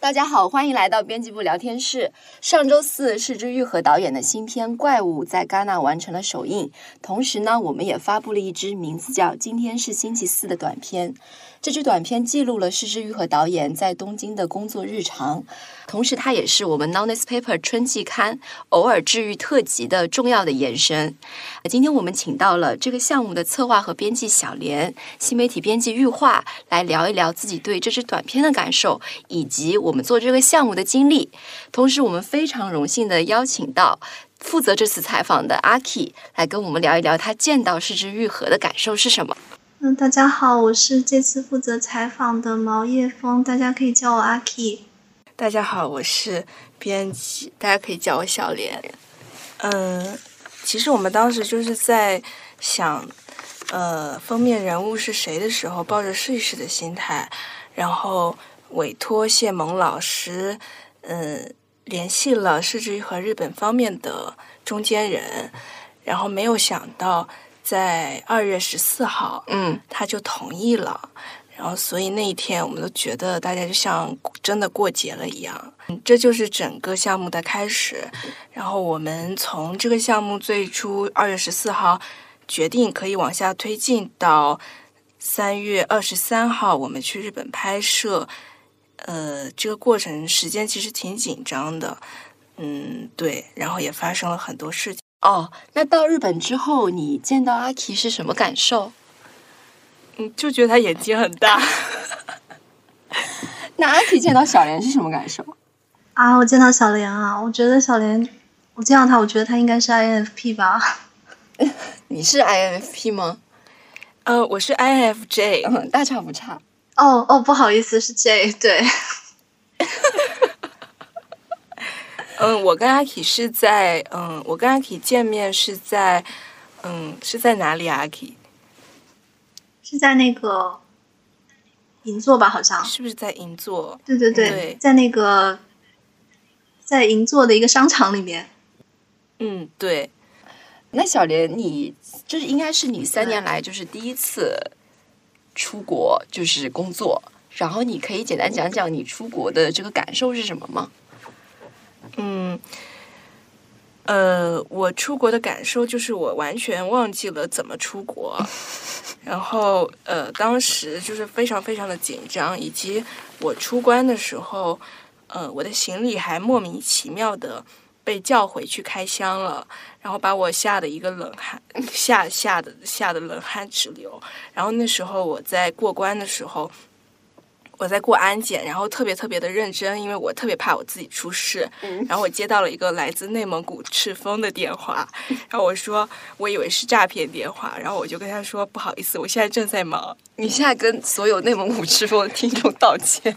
大家好，欢迎来到编辑部聊天室。上周四，是之玉和导演的新片《怪物》在戛纳完成了首映，同时呢，我们也发布了一支名字叫《今天是星期四》的短片。这支短片记录了市之愈合导演在东京的工作日常，同时它也是我们 nones paper 春季刊偶尔治愈特辑的重要的延伸。今天我们请到了这个项目的策划和编辑小莲，新媒体编辑玉化，来聊一聊自己对这支短片的感受，以及我们做这个项目的经历。同时，我们非常荣幸的邀请到负责这次采访的阿 K 来跟我们聊一聊他见到市之愈合的感受是什么。嗯，大家好，我是这次负责采访的毛叶枫，大家可以叫我阿 K。大家好，我是编辑，大家可以叫我小莲。嗯，其实我们当时就是在想，呃，封面人物是谁的时候，抱着试一试的心态，然后委托谢萌老师，嗯，联系了市之和日本方面的中间人，然后没有想到。在二月十四号，嗯，他就同意了，然后所以那一天我们都觉得大家就像真的过节了一样，这就是整个项目的开始。然后我们从这个项目最初二月十四号决定可以往下推进到三月二十三号，我们去日本拍摄，呃，这个过程时间其实挺紧张的，嗯，对，然后也发生了很多事情。哦，那到日本之后，你见到阿奇是什么感受？嗯，就觉得他眼睛很大。那阿奇见到小莲是什么感受？啊，我见到小莲啊，我觉得小莲，我见到他，我觉得他应该是 INFP 吧。你是 INFP 吗？呃，我是 INFJ，嗯，大差不差。哦哦，不好意思，是 J，对。嗯，我跟阿 K 是在嗯，我跟阿 K 见面是在嗯，是在哪里？阿 K 是在那个银座吧？好像是不是在银座？对对对，在那个在银座的一个商场里面。嗯，对。那小莲，你就是应该是你三年来就是第一次出国，就是工作。然后你可以简单讲讲你出国的这个感受是什么吗？嗯，呃，我出国的感受就是我完全忘记了怎么出国，然后呃，当时就是非常非常的紧张，以及我出关的时候，呃，我的行李还莫名其妙的被叫回去开箱了，然后把我吓得一个冷汗，吓吓的吓得冷汗直流。然后那时候我在过关的时候。我在过安检，然后特别特别的认真，因为我特别怕我自己出事。然后我接到了一个来自内蒙古赤峰的电话，然后我说我以为是诈骗电话，然后我就跟他说不好意思，我现在正在忙。你现在跟所有内蒙古赤峰的听众道歉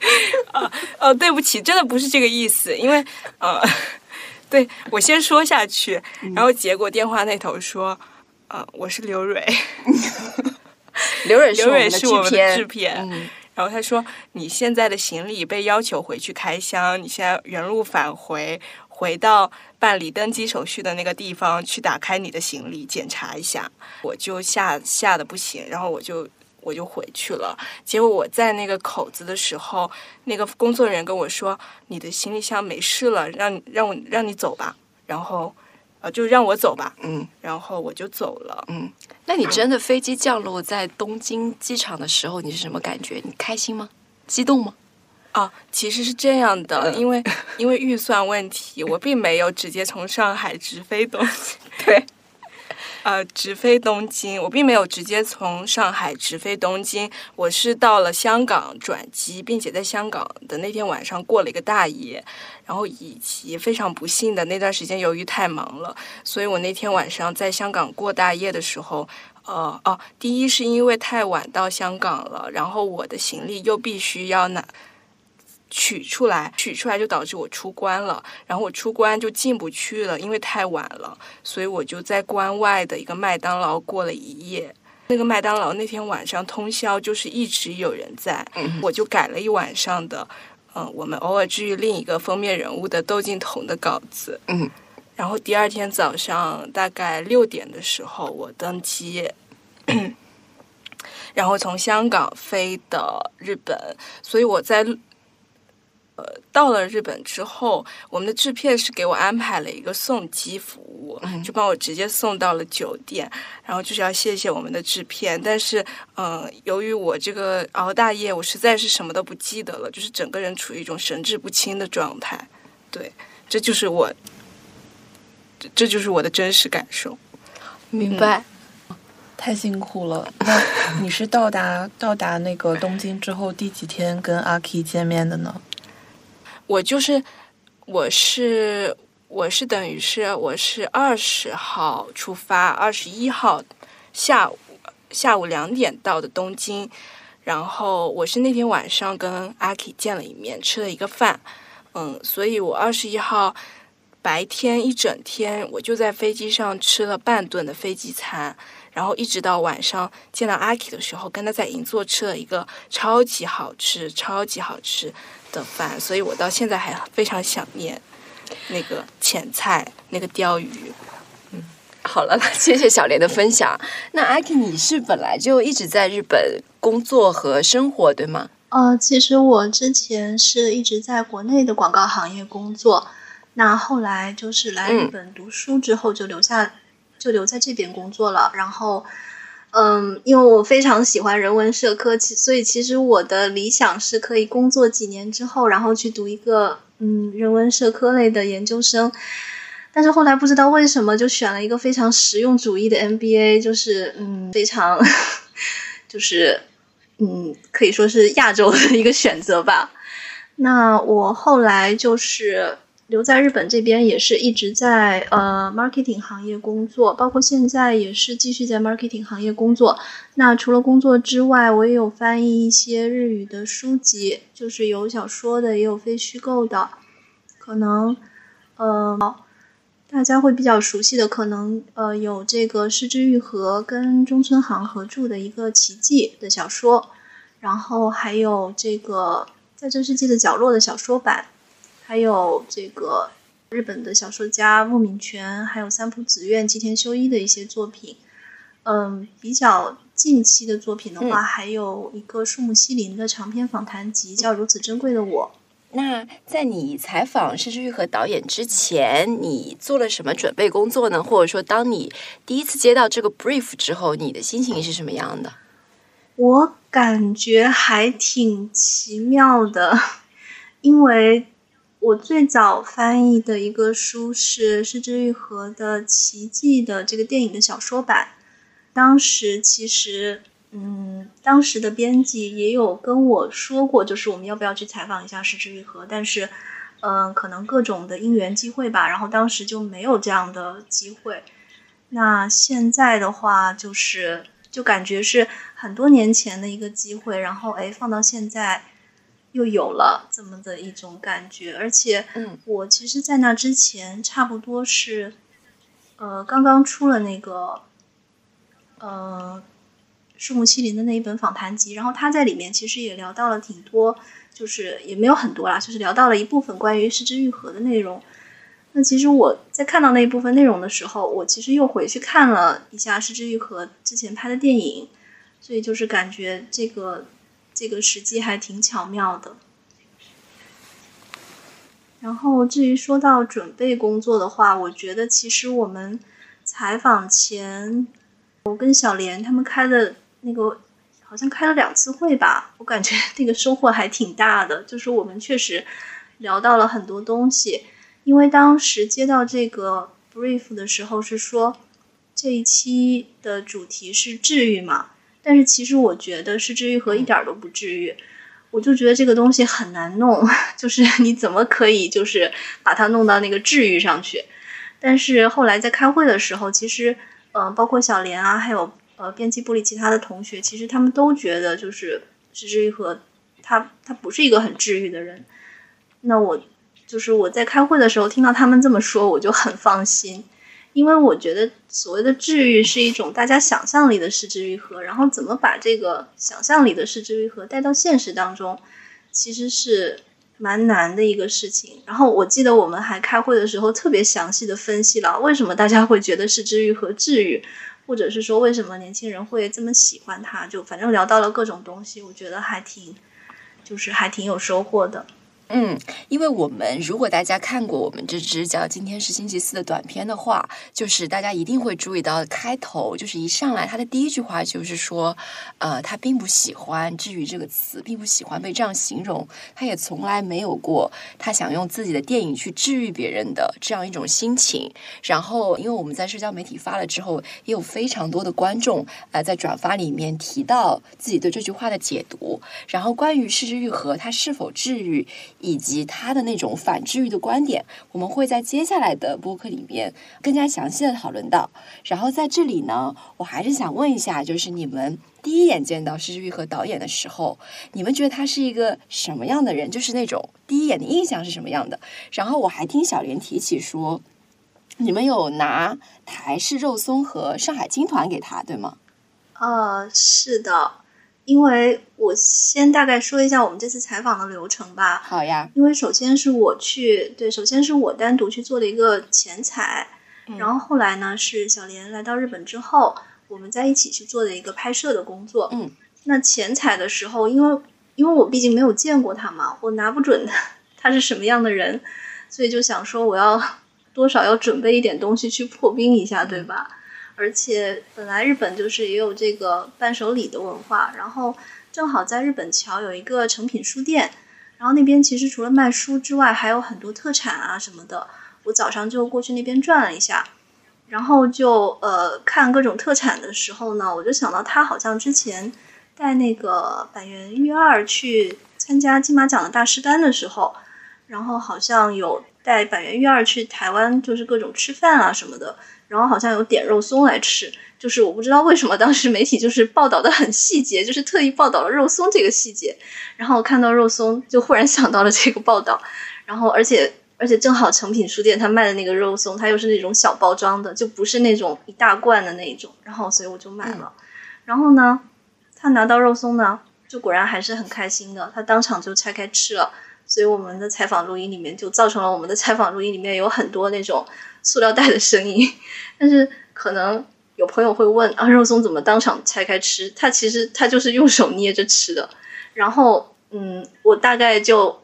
啊？哦，对不起，真的不是这个意思，因为呃，对我先说下去，然后结果电话那头说，呃，我是刘蕊，刘蕊刘蕊是我们的制片。然后他说：“你现在的行李被要求回去开箱，你现在原路返回，回到办理登机手续的那个地方去打开你的行李检查一下。”我就吓吓得不行，然后我就我就回去了。结果我在那个口子的时候，那个工作人员跟我说：“你的行李箱没事了，让让我让你走吧。”然后。啊，就让我走吧，嗯，然后我就走了，嗯。那你真的飞机降落在东京机场的时候，你是什么感觉？你开心吗？激动吗？啊，其实是这样的，因为 因为预算问题，我并没有直接从上海直飞东京，对。呃，直飞东京，我并没有直接从上海直飞东京，我是到了香港转机，并且在香港的那天晚上过了一个大夜，然后以及非常不幸的那段时间，由于太忙了，所以我那天晚上在香港过大夜的时候，呃，哦，第一是因为太晚到香港了，然后我的行李又必须要拿。取出来，取出来就导致我出关了，然后我出关就进不去了，因为太晚了，所以我就在关外的一个麦当劳过了一夜。那个麦当劳那天晚上通宵，就是一直有人在，我就改了一晚上的，嗯，我们偶尔治愈另一个封面人物的窦靖童的稿子，嗯，然后第二天早上大概六点的时候我登机，然后从香港飞的日本，所以我在。到了日本之后，我们的制片是给我安排了一个送机服务，就帮我直接送到了酒店。然后就是要谢谢我们的制片，但是，嗯，由于我这个熬大夜，我实在是什么都不记得了，就是整个人处于一种神志不清的状态。对，这就是我，这这就是我的真实感受。明白。太辛苦了。那你是到达 到达那个东京之后第几天跟阿 K 见面的呢？我就是，我是我是等于是我是二十号出发，二十一号下午下午两点到的东京，然后我是那天晚上跟阿 K 见了一面，吃了一个饭，嗯，所以我二十一号白天一整天我就在飞机上吃了半顿的飞机餐。然后一直到晚上见到阿 K 的时候，跟他在银座吃了一个超级好吃、超级好吃的饭，所以我到现在还非常想念那个浅菜、那个鲷鱼。嗯好了，谢谢小莲的分享。那阿 K，你是本来就一直在日本工作和生活，对吗？呃，其实我之前是一直在国内的广告行业工作，那后来就是来日本读书之后就留下。就留在这边工作了，然后，嗯，因为我非常喜欢人文社科，其所以其实我的理想是可以工作几年之后，然后去读一个嗯人文社科类的研究生。但是后来不知道为什么就选了一个非常实用主义的 MBA，就是嗯非常 就是嗯可以说是亚洲的一个选择吧。那我后来就是。留在日本这边也是一直在呃 marketing 行业工作，包括现在也是继续在 marketing 行业工作。那除了工作之外，我也有翻译一些日语的书籍，就是有小说的，也有非虚构的。可能呃大家会比较熟悉的，可能呃有这个失之愈合跟中村航合著的一个奇迹的小说，然后还有这个在这世界的角落的小说版。还有这个日本的小说家木敏泉，还有三浦子苑、吉田修一的一些作品。嗯，比较近期的作品的话，还有一个树木希林的长篇访谈集，叫《如此珍贵的我》。那在你采访施之玉和导演之前，你做了什么准备工作呢？或者说，当你第一次接到这个 brief 之后，你的心情是什么样的？我感觉还挺奇妙的，因为。我最早翻译的一个书是失之愈合的《奇迹》的这个电影的小说版。当时其实，嗯，当时的编辑也有跟我说过，就是我们要不要去采访一下失之愈合，但是，嗯，可能各种的因缘机会吧，然后当时就没有这样的机会。那现在的话，就是就感觉是很多年前的一个机会，然后哎，放到现在。又有了这么的一种感觉，而且，嗯，我其实，在那之前，差不多是，呃，刚刚出了那个，呃，树木希林的那一本访谈集，然后他在里面其实也聊到了挺多，就是也没有很多啦，就是聊到了一部分关于失之愈合的内容。那其实我在看到那一部分内容的时候，我其实又回去看了一下失之愈合之前拍的电影，所以就是感觉这个。这个时机还挺巧妙的。然后至于说到准备工作的话，我觉得其实我们采访前，我跟小莲他们开的那个好像开了两次会吧，我感觉那个收获还挺大的。就是我们确实聊到了很多东西，因为当时接到这个 brief 的时候是说这一期的主题是治愈嘛。但是其实我觉得是治愈和一点都不治愈，我就觉得这个东西很难弄，就是你怎么可以就是把它弄到那个治愈上去？但是后来在开会的时候，其实嗯，包括小莲啊，还有呃编辑部里其他的同学，其实他们都觉得就是是治愈和他他不是一个很治愈的人。那我就是我在开会的时候听到他们这么说，我就很放心。因为我觉得所谓的治愈是一种大家想象力的失之愈合，然后怎么把这个想象力的失之愈合带到现实当中，其实是蛮难的一个事情。然后我记得我们还开会的时候特别详细的分析了为什么大家会觉得失之愈合治愈，或者是说为什么年轻人会这么喜欢它，就反正聊到了各种东西，我觉得还挺，就是还挺有收获的。嗯，因为我们如果大家看过我们这支叫《今天是星期四》的短片的话，就是大家一定会注意到开头，就是一上来他的第一句话就是说，呃，他并不喜欢“治愈”这个词，并不喜欢被这样形容，他也从来没有过他想用自己的电影去治愈别人的这样一种心情。然后，因为我们在社交媒体发了之后，也有非常多的观众呃在转发里面提到自己对这句话的解读。然后，关于失之愈合它是否治愈？以及他的那种反治愈的观点，我们会在接下来的播客里面更加详细的讨论到。然后在这里呢，我还是想问一下，就是你们第一眼见到施之玉和导演的时候，你们觉得他是一个什么样的人？就是那种第一眼的印象是什么样的？然后我还听小莲提起说，你们有拿台式肉松和上海青团给他，对吗？呃，是的。因为我先大概说一下我们这次采访的流程吧。好呀。因为首先是我去，对，首先是我单独去做了一个前采，然后后来呢是小莲来到日本之后，我们在一起去做的一个拍摄的工作。嗯。那前采的时候，因为因为我毕竟没有见过他嘛，我拿不准他是什么样的人，所以就想说我要多少要准备一点东西去破冰一下，对吧？而且本来日本就是也有这个伴手礼的文化，然后正好在日本桥有一个诚品书店，然后那边其实除了卖书之外，还有很多特产啊什么的。我早上就过去那边转了一下，然后就呃看各种特产的时候呢，我就想到他好像之前带那个板垣裕二去参加金马奖的大师班的时候，然后好像有带板垣裕二去台湾，就是各种吃饭啊什么的。然后好像有点肉松来吃，就是我不知道为什么当时媒体就是报道的很细节，就是特意报道了肉松这个细节。然后看到肉松，就忽然想到了这个报道。然后而且而且正好成品书店他卖的那个肉松，它又是那种小包装的，就不是那种一大罐的那一种。然后所以我就买了。然后呢，他拿到肉松呢，就果然还是很开心的，他当场就拆开吃了。所以我们的采访录音里面就造成了我们的采访录音里面有很多那种。塑料袋的声音，但是可能有朋友会问啊，肉松怎么当场拆开吃？他其实他就是用手捏着吃的。然后，嗯，我大概就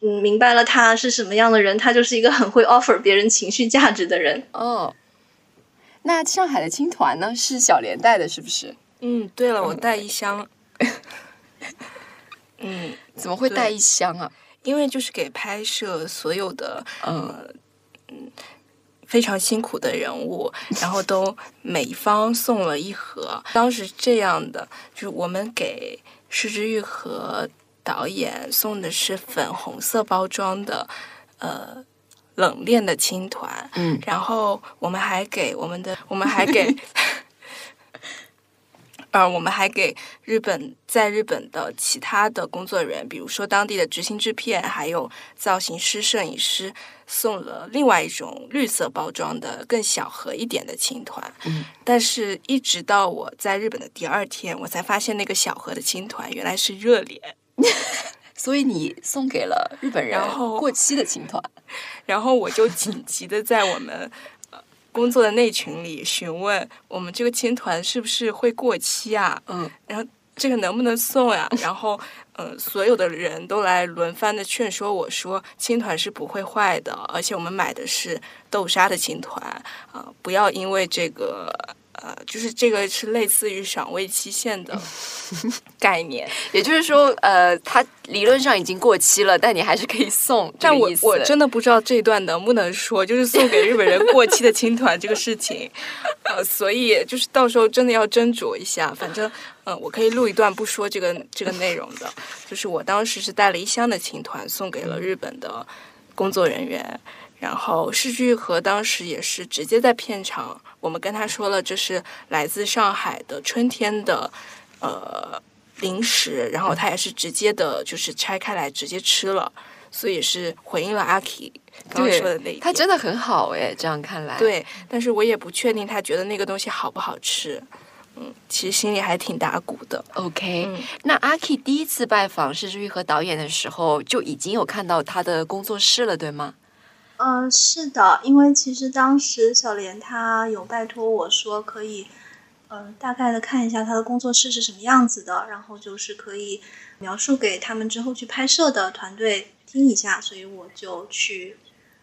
嗯明白了他是什么样的人，他就是一个很会 offer 别人情绪价值的人。哦，那上海的青团呢？是小莲带的，是不是？嗯，对了，我带一箱。嗯，怎么会带一箱啊？因为就是给拍摄所有的，呃，嗯。非常辛苦的人物，然后都每方送了一盒。当时这样的，就是我们给施之玉和导演送的是粉红色包装的，呃，冷链的青团。嗯，然后我们还给我们的，我们还给。呃，我们还给日本在日本的其他的工作人员，比如说当地的执行制片，还有造型师、摄影师，送了另外一种绿色包装的更小盒一点的青团。嗯，但是一直到我在日本的第二天，我才发现那个小盒的青团原来是热脸，所以你送给了日本人过期的青团，然后我就紧急的在我们。工作的内群里询问我们这个青团是不是会过期啊？嗯，然后这个能不能送呀？然后，呃，所有的人都来轮番的劝说我说，青团是不会坏的，而且我们买的是豆沙的青团啊，不要因为这个。呃，就是这个是类似于赏味期限的 概念，也就是说，呃，它理论上已经过期了，但你还是可以送。但我我真的不知道这段能不能说，就是送给日本人过期的青团这个事情，呃，所以就是到时候真的要斟酌一下。反正，嗯，我可以录一段不说这个这个内容的，就是我当时是带了一箱的青团送给了日本的工作人员。然后世居和当时也是直接在片场，我们跟他说了这是来自上海的春天的，呃零食，然后他也是直接的，就是拆开来直接吃了，所以是回应了阿 K 刚刚说的那一他真的很好哎，这样看来。对，但是我也不确定他觉得那个东西好不好吃，嗯，其实心里还挺打鼓的。OK，那阿 K 第一次拜访世居和导演的时候，就已经有看到他的工作室了，对吗？嗯，是的，因为其实当时小莲她有拜托我说可以，嗯，大概的看一下他的工作室是什么样子的，然后就是可以描述给他们之后去拍摄的团队听一下，所以我就去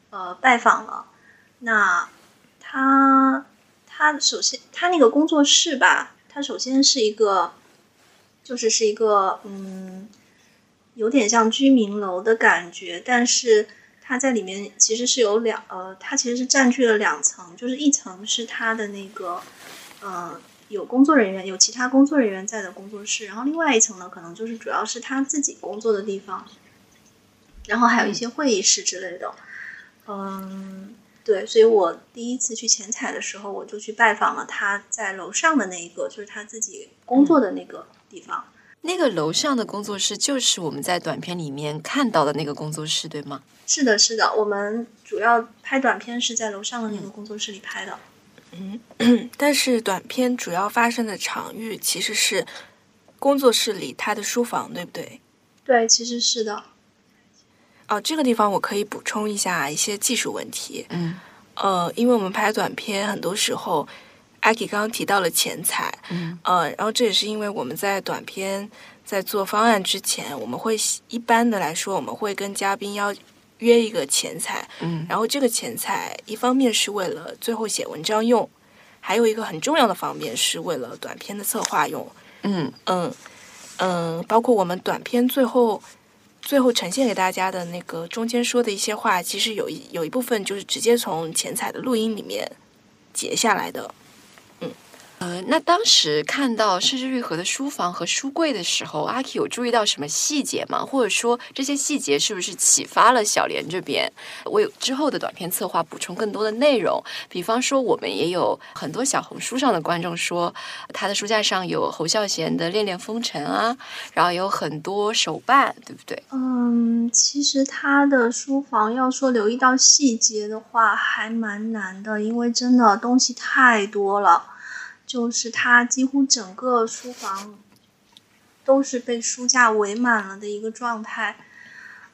呃拜访了。那他他首先他那个工作室吧，他首先是一个就是是一个嗯有点像居民楼的感觉，但是它在里面其实是有两呃，它其实是占据了两层，就是一层是它的那个呃。有工作人员，有其他工作人员在的工作室，然后另外一层呢，可能就是主要是他自己工作的地方，然后还有一些会议室之类的。嗯，对，所以我第一次去前采的时候，我就去拜访了他在楼上的那一个，就是他自己工作的那个地方。那个楼上的工作室就是我们在短片里面看到的那个工作室，对吗？是的，是的，我们主要拍短片是在楼上的那个工作室里拍的。嗯，但是短片主要发生的场域其实是工作室里他的书房，对不对？对，其实是的。哦，这个地方我可以补充一下一些技术问题。嗯，呃，因为我们拍短片很多时候，阿 k 刚刚提到了钱财，嗯，呃，然后这也是因为我们在短片在做方案之前，我们会一般的来说，我们会跟嘉宾要。约一个钱财，嗯，然后这个钱财一方面是为了最后写文章用，还有一个很重要的方面是为了短片的策划用，嗯嗯嗯，包括我们短片最后最后呈现给大家的那个中间说的一些话，其实有一有一部分就是直接从钱彩的录音里面截下来的。呃，那当时看到甚至玉和的书房和书柜的时候，阿 K 有注意到什么细节吗？或者说这些细节是不是启发了小莲这边为之后的短片策划补充更多的内容？比方说，我们也有很多小红书上的观众说，他的书架上有侯孝贤的《恋恋风尘》啊，然后有很多手办，对不对？嗯，其实他的书房要说留意到细节的话，还蛮难的，因为真的东西太多了。就是它几乎整个书房都是被书架围满了的一个状态，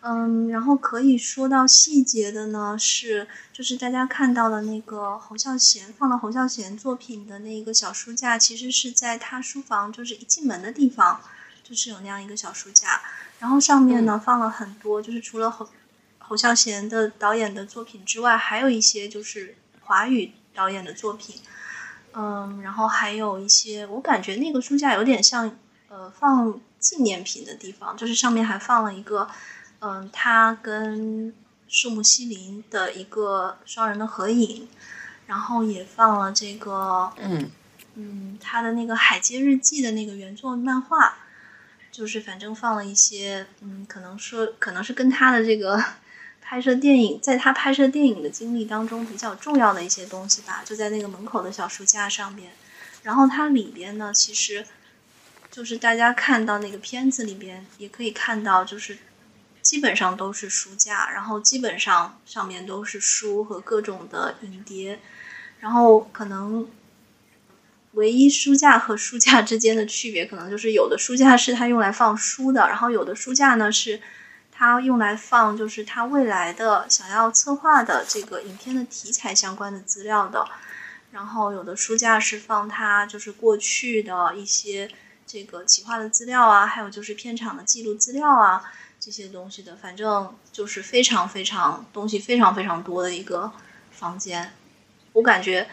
嗯，然后可以说到细节的呢，是就是大家看到的那个侯孝贤放了侯孝贤作品的那个小书架，其实是在他书房就是一进门的地方，就是有那样一个小书架，然后上面呢放了很多，就是除了侯侯孝贤的导演的作品之外，还有一些就是华语导演的作品。嗯，然后还有一些，我感觉那个书架有点像，呃，放纪念品的地方，就是上面还放了一个，嗯，他跟树木希林的一个双人的合影，然后也放了这个，嗯嗯，他的那个《海街日记》的那个原作漫画，就是反正放了一些，嗯，可能说可能是跟他的这个。拍摄电影，在他拍摄电影的经历当中比较重要的一些东西吧，就在那个门口的小书架上面。然后它里边呢，其实就是大家看到那个片子里边也可以看到，就是基本上都是书架，然后基本上上面都是书和各种的影碟。然后可能唯一书架和书架之间的区别，可能就是有的书架是它用来放书的，然后有的书架呢是。它用来放就是他未来的想要策划的这个影片的题材相关的资料的，然后有的书架是放他就是过去的一些这个企划的资料啊，还有就是片场的记录资料啊这些东西的，反正就是非常非常东西非常非常多的一个房间。我感觉，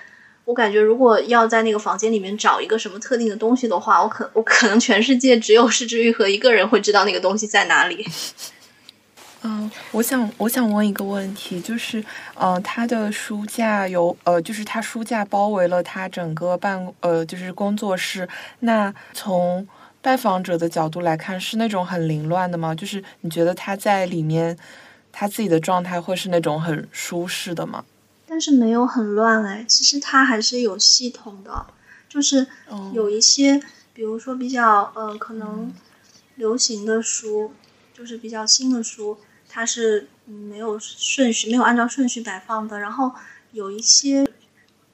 我感觉如果要在那个房间里面找一个什么特定的东西的话，我可我可能全世界只有施之玉和一个人会知道那个东西在哪里。嗯，我想我想问一个问题，就是，呃，他的书架有，呃，就是他书架包围了他整个办，呃，就是工作室。那从拜访者的角度来看，是那种很凌乱的吗？就是你觉得他在里面，他自己的状态会是那种很舒适的吗？但是没有很乱哎，其实他还是有系统的，就是有一些，比如说比较，呃，可能流行的书，就是比较新的书。它是没有顺序，没有按照顺序摆放的。然后有一些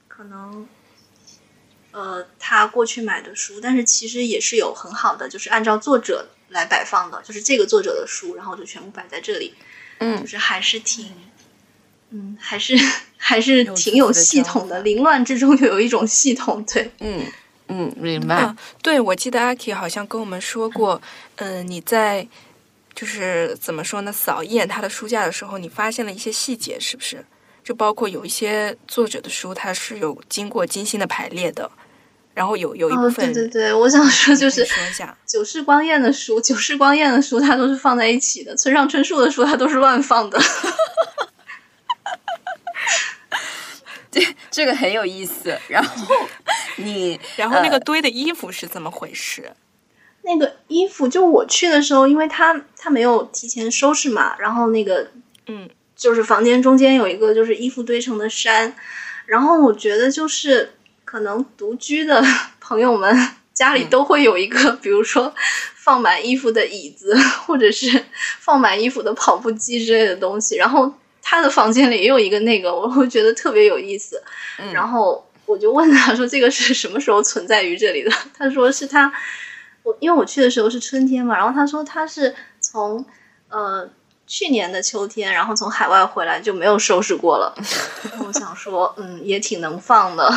可能，呃，他过去买的书，但是其实也是有很好的，就是按照作者来摆放的，就是这个作者的书，然后就全部摆在这里。嗯，就是还是挺，嗯，还是 还是挺有系统的，凌乱之中又有一种系统。对，嗯嗯，明白。对，我记得阿 K 好像跟我们说过，嗯，你在。就是怎么说呢？扫一眼他的书架的时候，你发现了一些细节，是不是？就包括有一些作者的书，它是有经过精心的排列的，然后有有一部分，对对对，我想说就是说一下九世光彦的书，九世光彦的书它都是放在一起的，村上春树的书它都是乱放的。对这个很有意思。然后 你，然后那个呃堆的衣服是怎么回事？那个衣服，就我去的时候，因为他他没有提前收拾嘛，然后那个嗯，就是房间中间有一个就是衣服堆成的山，然后我觉得就是可能独居的 朋友们家里嗯都会有一个，比如说放满衣服的椅子，或者是放满衣服的跑步机之类的东西，然后他的房间里也有一个那个，我会觉得特别有意思，嗯然后我就问他说：“这个是什么时候存在于这里的？”他说是他，我因为我去的时候是春天嘛，然后他说他是从呃去年的秋天，然后从海外回来就没有收拾过了。我想说，嗯，也挺能放的。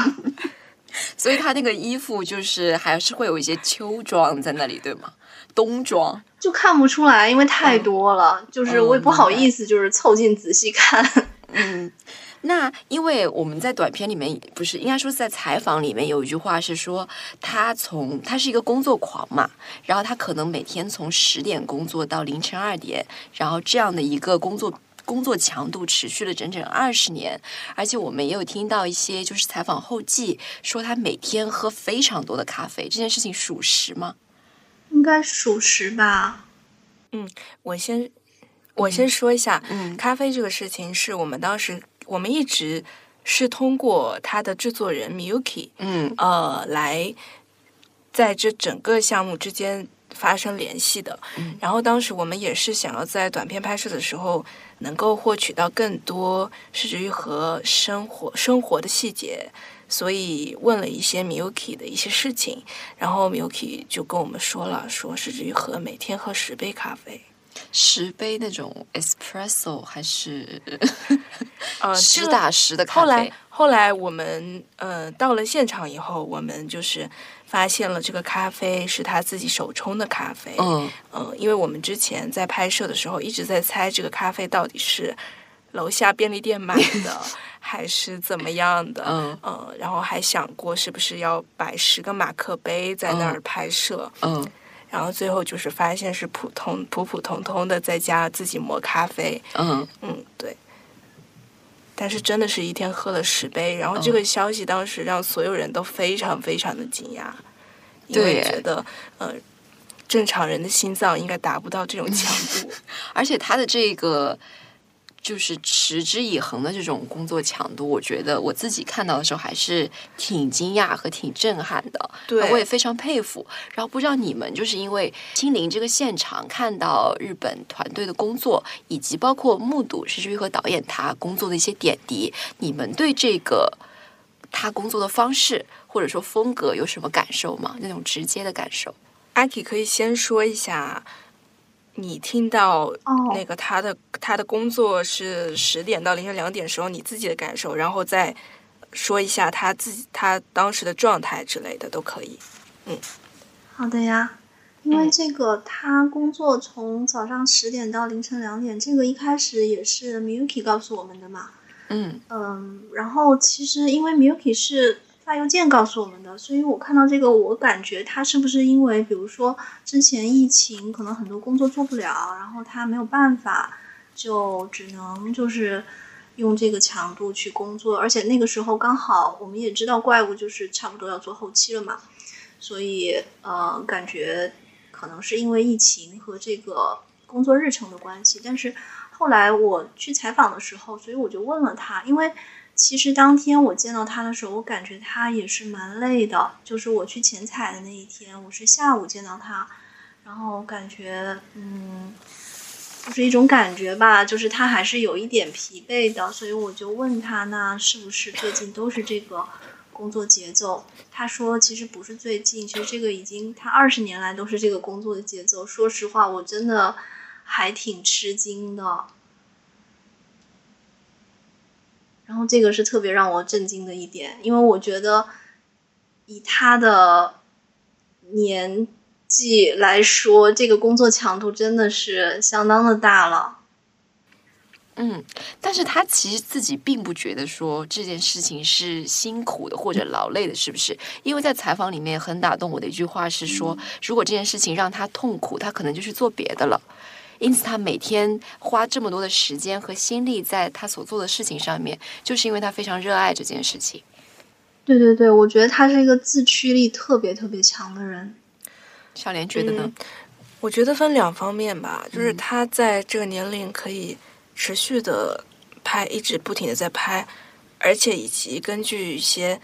所以他那个衣服就是还是会有一些秋装在那里，对吗？冬装。就看不出来，因为太多了，就是我也不好意思，就是凑近仔细看。嗯，那因为我们在短片里面不是应该说是在采访里面有一句话是说，他从他是一个工作狂嘛，然后他可能每天从十点工作到凌晨二点，然后这样的一个工作。工作强度持续了整整二十年，而且我们也有听到一些就是采访后记说他每天喝非常多的咖啡，这件事情属实吗？应该属实吧？嗯我先我先说一下，嗯咖啡这个事情是我们当时我们一直是通过他的制作人 Miyuki 嗯呃来在这整个项目之间发生联系的。嗯然后当时我们也是想要在短片拍摄的时候能够获取到更多视觉愈和生活生活的细节。所以问了一些 Miyuki 的一些事情，然后 Miyuki 就跟我们说了，说是之愈和每天喝十杯咖啡，十杯那种 espresso 还是呃，实打实的咖后来啡？后来我们呃到了现场以后，我们就是发现了这个咖啡是他自己手冲的咖啡。嗯呃因为我们之前在拍摄的时候一直在猜这个咖啡到底是楼下便利店买的 还是怎么样的。嗯呃，然后还想过是不是要摆十个马克杯在那儿拍摄，嗯然后最后就是发现是普通普普通通的在家自己磨咖啡。嗯嗯，对。但是真的是一天喝了十杯，然后这嗯个消息当时让所有人都非常非常的惊讶，因为觉得呃，正常人的心脏应该达不到这种强度。而且他的这个就是持之以恒的这种工作强度，我觉得我自己看到的时候还是挺惊讶和挺震撼的。对我也非常佩服。然后不知道你们就是因为亲临这个现场，看到日本团队的工作，以及包括目睹石之予和导演他工作的一些点滴，你们对这个他工作的方式或者说风格有什么感受吗？那种直接的感受？阿 k 可以先说一下，你听到哦那个他的、他的工作是十点到凌晨两点的时候，你自己的感受，然后再说一下他自己他当时的状态之类的都可以。嗯好的呀，因为嗯这个他工作从早上十点到凌晨两点，这个一开始也是 Miyuki 告诉我们的嘛。嗯嗯，然后其实因为 Miyuki 是发邮件告诉我们的，所以我看到这个，我感觉他是不是因为比如说之前疫情，可能很多工作做不了，然后他没有办法，就只能就是用这个强度去工作，而且那个时候刚好我们也知道怪物就是差不多要做后期了嘛，所以呃，感觉可能是因为疫情和这个工作日程的关系，但是后来我去采访的时候，所以我就问了他，因为其实当天我见到他的时候，我感觉他也是蛮累的。就是我去前采的那一天，我是下午见到他，然后感觉嗯，就是一种感觉吧，就是他还是有一点疲惫的，所以我就问他呢，是不是最近都是这个工作节奏？他说其实不是最近，其实这个已经他二十年来都是这个工作的节奏。说实话，我真的还挺吃惊的。然后这个是特别让我震惊的一点，因为我觉得以他的年纪来说，这个工作强度真的是相当的大了。嗯，但是他其实自己并不觉得说这件事情是辛苦的或者劳累的，是不是？因为在采访里面很打动我的一句话是说，如果这件事情让他痛苦，他可能就去做别的了。因此，他每天花这么多的时间和心力在他所做的事情上面，就是因为他非常热爱这件事情。对对对，我觉得他是一个自驱力特别特别强的人。小莲觉得呢？我觉得分两方面吧，就是他在这个年龄可以。持续的拍，一直不停的在拍，而且以及根据一些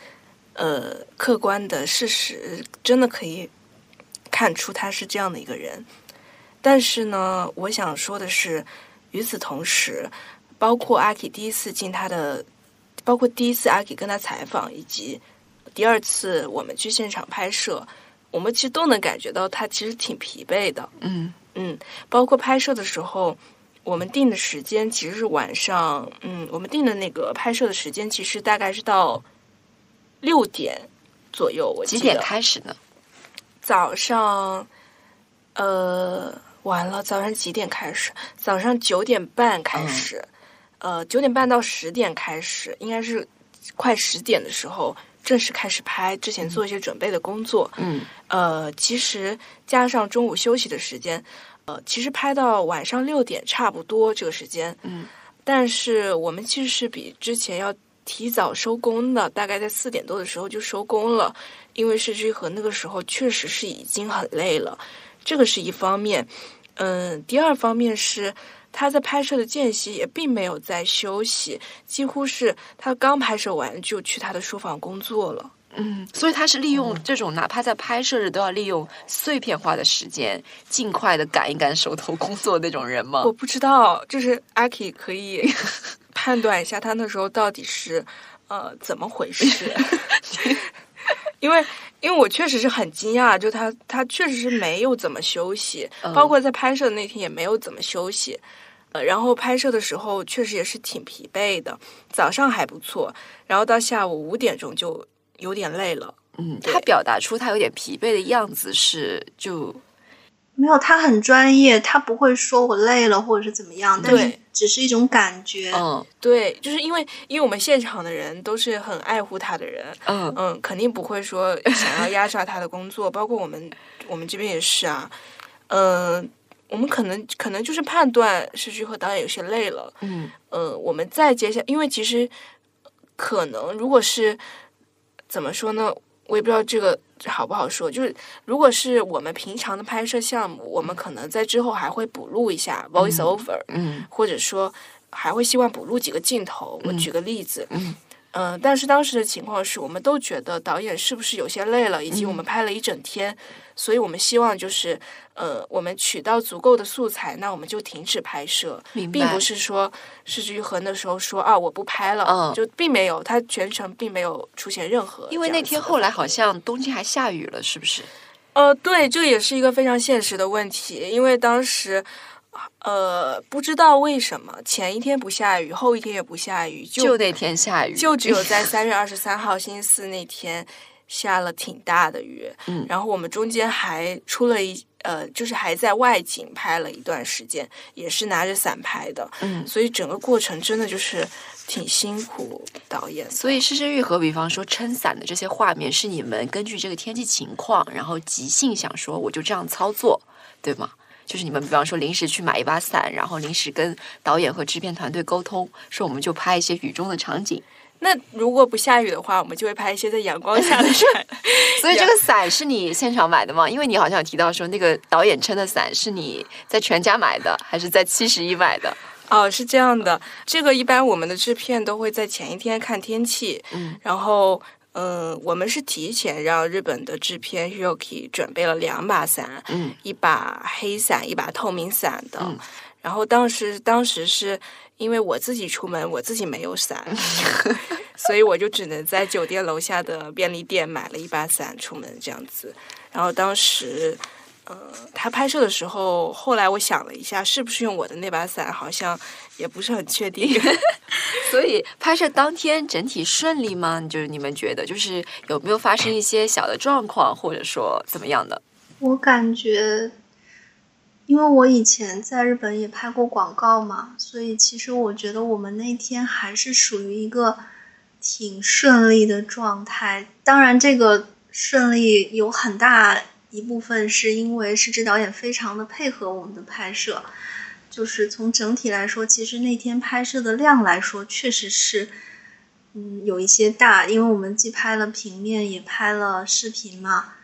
呃客观的事实，真的可以看出他是这样的一个人。但是呢，我想说的是，与此同时，包括阿 K 第一次进他的，包括第一次阿 K 跟他采访，以及第二次我们去现场拍摄，我们其实都能感觉到他其实挺疲惫的。嗯嗯，包括拍摄的时候。我们定的时间其实是晚上，嗯，我们定的那个拍摄的时间其实大概是到六点左右。我几点开始呢？早上，呃，完了，早上几点开始？早上九点半开始，呃，九点半到十点开始，应该是快十点的时候正式开始拍。之前做一些准备的工作，嗯，呃，其实加上中午休息的时间。呃，其实拍到晚上六点差不多这个时间，嗯，但是我们其实是比之前要提早收工的，大概在四点多的时候就收工了，因为是之和那个时候确实是已经很累了，这个是一方面，嗯，第二方面是他在拍摄的间隙也并没有在休息，几乎是他刚拍摄完就去他的书房工作了。嗯，所以他是利用这种哪怕在拍摄日都要利用碎片化的时间，尽快的赶一赶手头工作那种人吗？我不知道，就是阿 K 可以 判断一下他那时候到底是呃怎么回事 因为因为我确实是很惊讶，就他他确实是没有怎么休息，包括在拍摄的那天也没有怎么休息，呃，然后拍摄的时候确实也是挺疲惫的，早上还不错，然后到下午五点钟就。有点累了，嗯，他表达出他有点疲惫的样子是就没有，他很专业，他不会说我累了或者是怎么样，但是只是一种感觉，嗯，对，就是因为因为我们现场的人都是很爱护他的人，嗯嗯，肯定不会说想要压榨他的工作，包括我们我们这边也是啊，嗯，我们可能可能就是判断视剧和导演有些累了，嗯嗯，我们再接下，因为其实可能如果是。怎么说呢？我也不知道这个好不好说。就是如果是我们平常的拍摄项目，我们可能在之后还会补录一下 voice over，嗯，或者说还会希望补录几个镜头。我举个例子，嗯。嗯，但是当时的情况是我们都觉得导演是不是有些累了，以及我们拍了一整天，所以我们希望就是，呃，我们取到足够的素材，那我们就停止拍摄，并不是说是之于和那时候说啊我不拍了，嗯，就并没有，他全程并没有出现任何。因为那天后来好像东京还下雨了，是不是？呃，对，这也是一个非常现实的问题，因为当时。呃，不知道为什么前一天不下雨，后一天也不下雨，就那天下雨，就只有在 三月二十三号星期四那天下了挺大的雨。嗯，然后我们中间还出了一呃，就是还在外景拍了一段时间，也是拿着伞拍的。嗯，所以整个过程真的就是挺辛苦导演。所以施之玉和比方说撑伞的这些画面，是你们根据这个天气情况，然后即兴想说我就这样操作，对吗？就是你们，比方说临时去买一把伞，然后临时跟导演和制片团队沟通，说我们就拍一些雨中的场景。那如果不下雨的话，我们就会拍一些在阳光下的伞。所以这个伞是你现场买的吗？因为你好像有提到说那个导演撑的伞是你在全家买的，还是在七十一买的？哦，是这样的。这个一般我们的制片都会在前一天看天气，嗯，然后。嗯，我们是提前让日本的制片 Hiroki 准备了两把伞，嗯，一把黑伞，一把透明伞的。嗯，然后当时当时是因为我自己出门，我自己没有伞，所以我就只能在酒店楼下的便利店买了一把伞出门这样子。然后当时。呃，他拍摄的时候，后来我想了一下，是不是用我的那把伞，好像也不是很确定。所以拍摄当天整体顺利吗？就是你们觉得，就是有没有发生一些小的状况，或者说怎么样的？我感觉，因为我以前在日本也拍过广告嘛，所以其实我觉得我们那天还是属于一个挺顺利的状态。当然，这个顺利有很大一部分是因为是指导演非常的配合我们的拍摄。就是从整体来说，其实那天拍摄的量来说，确实是，嗯，有一些大，因为我们既拍了平面，也拍了视频嘛。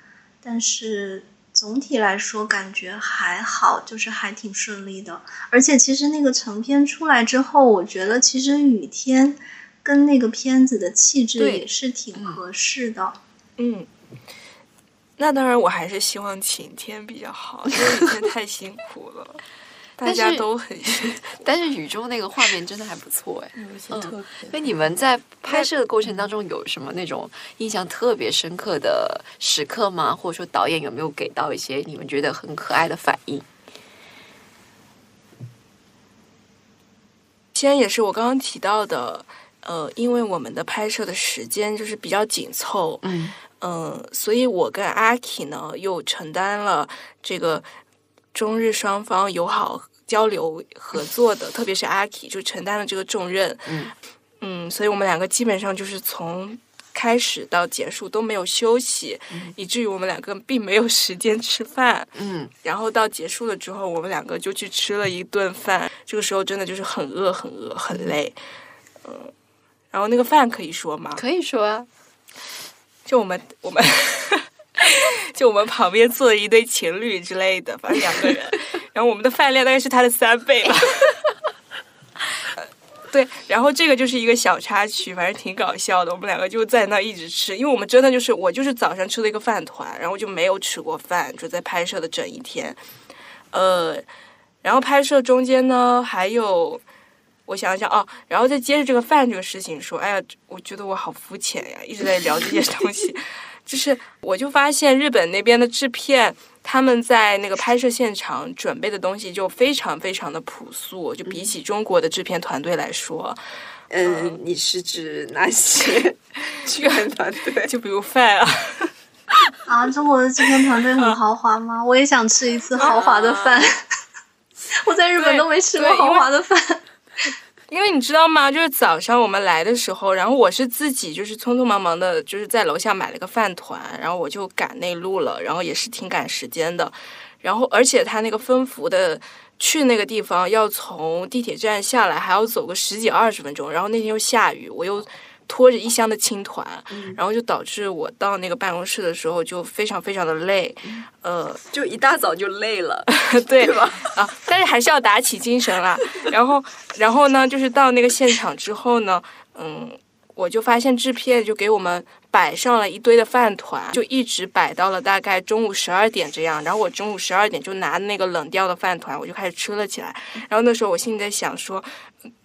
但是总体来说，感觉还好，就是还挺顺利的。而且其实那个成片出来之后，我觉得其实雨天跟那个片子的气质也是挺合适的。嗯，那当然，我还是希望晴天比较好，因为雨天太辛苦了。大家都很，但是雨中那个画面真的还不错哎，嗯。那你们在拍摄的过程当中有什么那种印象特别深刻的时刻吗？或者说导演有没有给到一些你们觉得很可爱的反应？先也是我刚刚提到的，呃，因为我们的拍摄的时间就是比较紧凑，嗯嗯，所以我跟阿 K 呢又承担了这个中日双方友好。交流合作的，特别是阿 K 就承担了这个重任，嗯嗯，所以我们两个基本上就是从开始到结束都没有休息，以至于我们两个并没有时间吃饭，嗯，然后到结束了之后，我们两个就去吃了一顿饭，这个时候真的就是很饿很饿很累，嗯，然后那个饭可以说吗？可以说啊，就我们我们就我们旁边坐了一对情侣之类的，反正两个人。然后我们的饭量大概是他的三倍吧，对，然后这个就是一个小插曲，反正挺搞笑的。我们两个就在那一直吃，因为我们真的就是我就是早上吃了一个饭团，然后就没有吃过饭，就在拍摄的整一天。呃，然后拍摄中间呢，还有我想想哦，然后再接着这个饭这个事情说，哎呀，我觉得我好肤浅呀，一直在聊这些东西。就是我就发现日本那边的制片。他们在那个拍摄现场准备的东西就非常非常的朴素，就比起中国的制片团队来说，嗯，你是指哪些 制片团队？就比如饭啊，啊，中国的制片团队很豪华吗？我也想吃一次豪华的饭，我在日本都没吃过豪华的饭。因为你知道吗？就是早上我们来的时候，然后我是自己就是匆匆忙忙的，就是在楼下买了个饭团，然后我就赶那路了，然后也是挺赶时间的。然后而且他那个分服的去那个地方要从地铁站下来，还要走个十几二十分钟。然后那天又下雨，我又。拖着一箱的青团，然后就导致我到那个办公室的时候就非常非常的累，呃，就一大早就累了，对吧？啊，但是还是要打起精神啦。然后，然后呢，就是到那个现场之后呢，嗯，我就发现制片就给我们摆上了一堆的饭团，就一直摆到了大概中午十二点这样。然后我中午十二点就拿那个冷掉的饭团，我就开始吃了起来。然后那时候我心里在想说，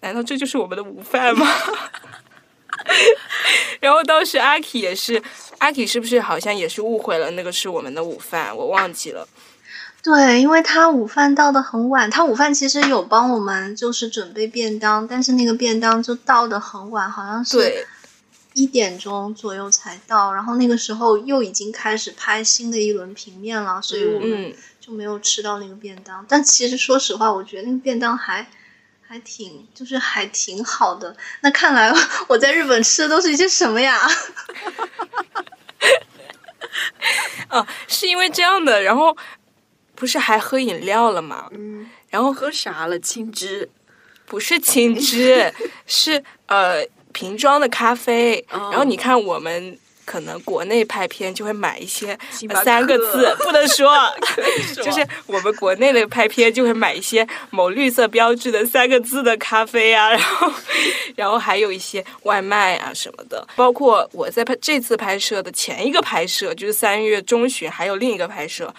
难道这就是我们的午饭吗？然后当时阿 K 也是，阿 K 是不是好像也是误会了那个是我们的午饭？我忘记了。对，因为他午饭到的很晚，他午饭其实有帮我们就是准备便当，但是那个便当就到的很晚，好像是一点钟左右才到。然后那个时候又已经开始拍新的一轮平面了，所以我们就没有吃到那个便当。但其实说实话，我觉得那个便当还。还挺，就是还挺好的。那看来我在日本吃的都是一些什么呀？哦，是因为这样的，然后不是还喝饮料了吗？嗯，然后喝啥了？青汁？不是青汁，是呃瓶装的咖啡。然后你看我们。可能国内拍片就会买一些三个字不能 说，就是我们国内的拍片就会买一些某绿色标志的三个字的咖啡啊，然后然后还有一些外卖啊什么的。包括我在拍这次拍摄的前一个拍摄，就是三月中旬还有另一个拍摄，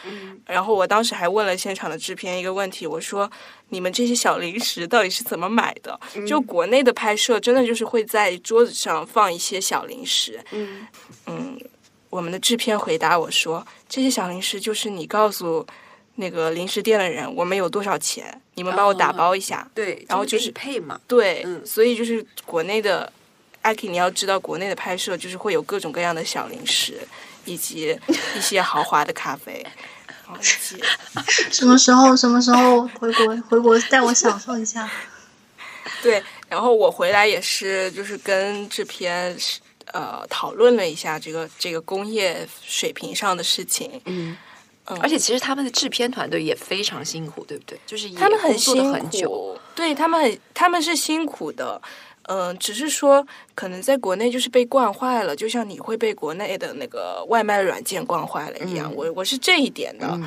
然后我当时还问了现场的制片一个问题，我说。你们这些小零食到底是怎么买的？就国内的拍摄，真的就是会在桌子上放一些小零食。嗯嗯，我们的制片回答我说，这些小零食就是你告诉那个零食店的人，我们有多少钱，你们帮我打包一下。对，然后就是配嘛。对，所以就是国内的阿 K，你要知道，国内的拍摄就是会有各种各样的小零食，以及一些豪华的咖啡。忘记。什么时候？什么时候回国？回国带我享受一下。对，然后我回来也是，就是跟制片呃讨论了一下这个这个工业水平上的事情。嗯，嗯而且其实他们的制片团队也非常辛苦，对不对？就是也他们很辛。苦，对他们很他们是辛苦的。嗯、只是说可能在国内就是被惯坏了，就像你会被国内的那个外卖软件惯坏了一样。嗯我我是这一点的。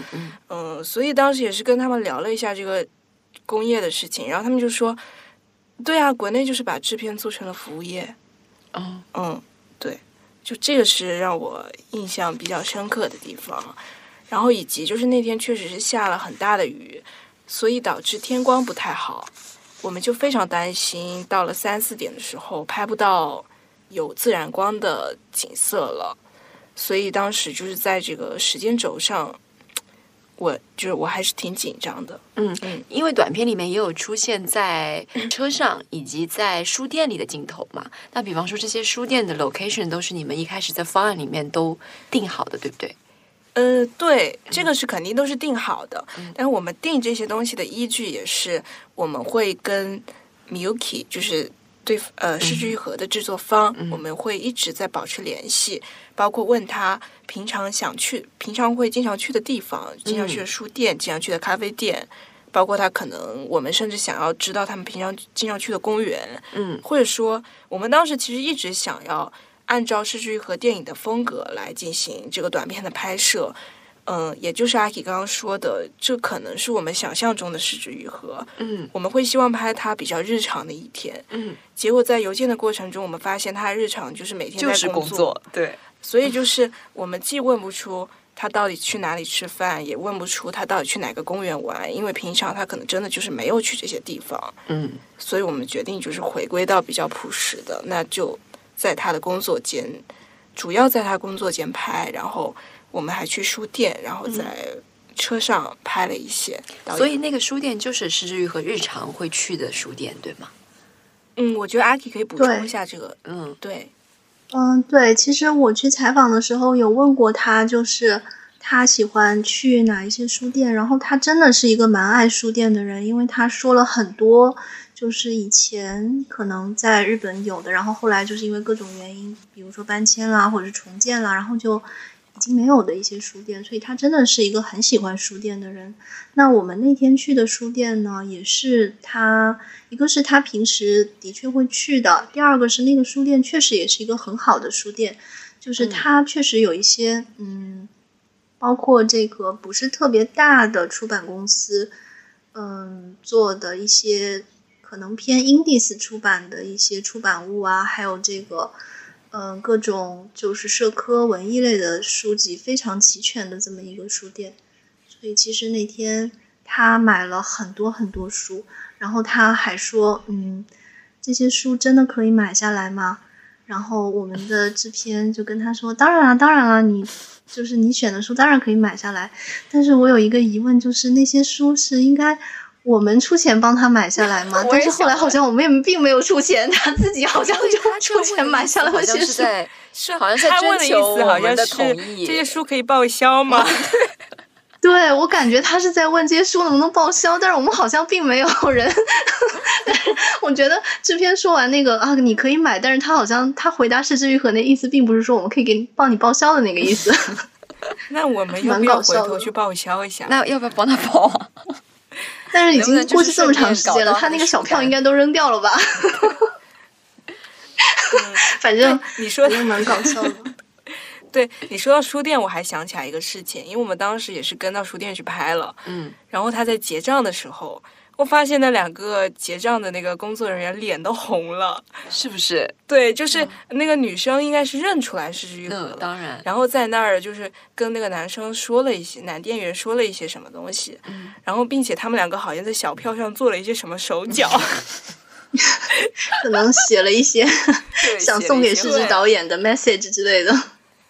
嗯所以当时也是跟他们聊了一下这个工业的事情，然后他们就说，对啊，国内就是把制片做成了服务业，哦，嗯，对，就这个是让我印象比较深刻的地方，然后以及就是那天确实是下了很大的雨，所以导致天光不太好，我们就非常担心到了三四点的时候拍不到有自然光的景色了，所以当时就是在这个时间轴上。我就是我还是挺紧张的，嗯嗯，因为短片里面也有出现在车上以及在书店里的镜头嘛。那比方说这些书店的 location 都是你们一开始在方案里面都定好的，对不对？呃，对，这个是肯定都是定好的，但是我们定这些东西的依据也是我们会跟 Miyuki，就是对呃失之愈合的制作方，我们会一直在保持联系，包括问他平常想去、平常会经常去的地方，经常去的书店，经常去的咖啡店。包括他可能，我们甚至想要知道他们平常经常去的公园，嗯。或者说，我们当时其实一直想要按照失之愈合电影的风格来进行这个短片的拍摄。嗯，也就是阿 K 刚刚说的，这可能是我们想象中的失之愈合。嗯我们会希望拍他比较日常的一天，嗯，结果在邮件的过程中，我们发现他日常就是每天就是在，工作，对，所以就是我们既问不出他到底去哪里吃饭，也问不出他到底去哪个公园玩，因为平常他可能真的就是没有去这些地方。嗯所以我们决定就是回归到比较朴实的，那就在他的工作间，主要在他工作间拍，然后我们还去书店，然后在车上拍了一些。所以那个书店就是失之愈和日常会去的书店，对吗？嗯，我觉得阿 K 可以补充一下这个，嗯。对，嗯，对，其实我去采访的时候有问过他，就是他喜欢去哪一些书店，然后他真的是一个蛮爱书店的人，因为他说了很多，就是以前可能在日本有的，然后后来就是因为各种原因，比如说搬迁啦或者是重建啦，然后就已经没有的一些书店，所以他真的是一个很喜欢书店的人。那我们那天去的书店呢，也是他一个是他平时的确会去的，第二个是那个书店确实也是一个很好的书店，就是它确实有一些嗯，包括这个不是特别大的出版公司，嗯做的一些可能偏 indies 出版的一些出版物啊，还有这个嗯各种就是社科文艺类的书籍非常齐全的这么一个书店。所以其实那天他买了很多很多书，然后他还说，嗯，这些书真的可以买下来吗？然后我们的制片就跟他说，当然了，当然了，你就是你选的书当然可以买下来，但是我有一个疑问，就是那些书是应该。我们出钱帮他买下来吗？但是后来好像我们也并没有出钱，他自己好像就出钱买下了好像那些书。是在 是好像在他问的意征求思好像我们的是同意这些书可以报销吗？对我感觉他是在问这些书能不能报销，但是我们好像并没有人。但是我觉得制片说完那个啊，你可以买，但是他好像他回答是之愈和那意思，并不是说我们可以给你帮你报销的那个意思。那我们要蛮不要回头去报销一下？那要不要帮他报啊？但是已经过去这么长时间了，他那个小票应该都扔掉了吧？反正你说的蛮搞笑的。对你说到书店，我还想起来一个事情，因为我们当时也是跟到书店去拍了，嗯，然后他在结账的时候，我发现那两个结账的那个工作人员脸都红了。是不是？对，就是那个女生应该是认出来是日合嗯，了，当然。然后在那儿就是跟那个男生说了一些，男店员说了一些什么东西，嗯然后并且他们两个好像在小票上做了一些什么手 脚，可能写了一些 想送给失之导演的 message 之类的。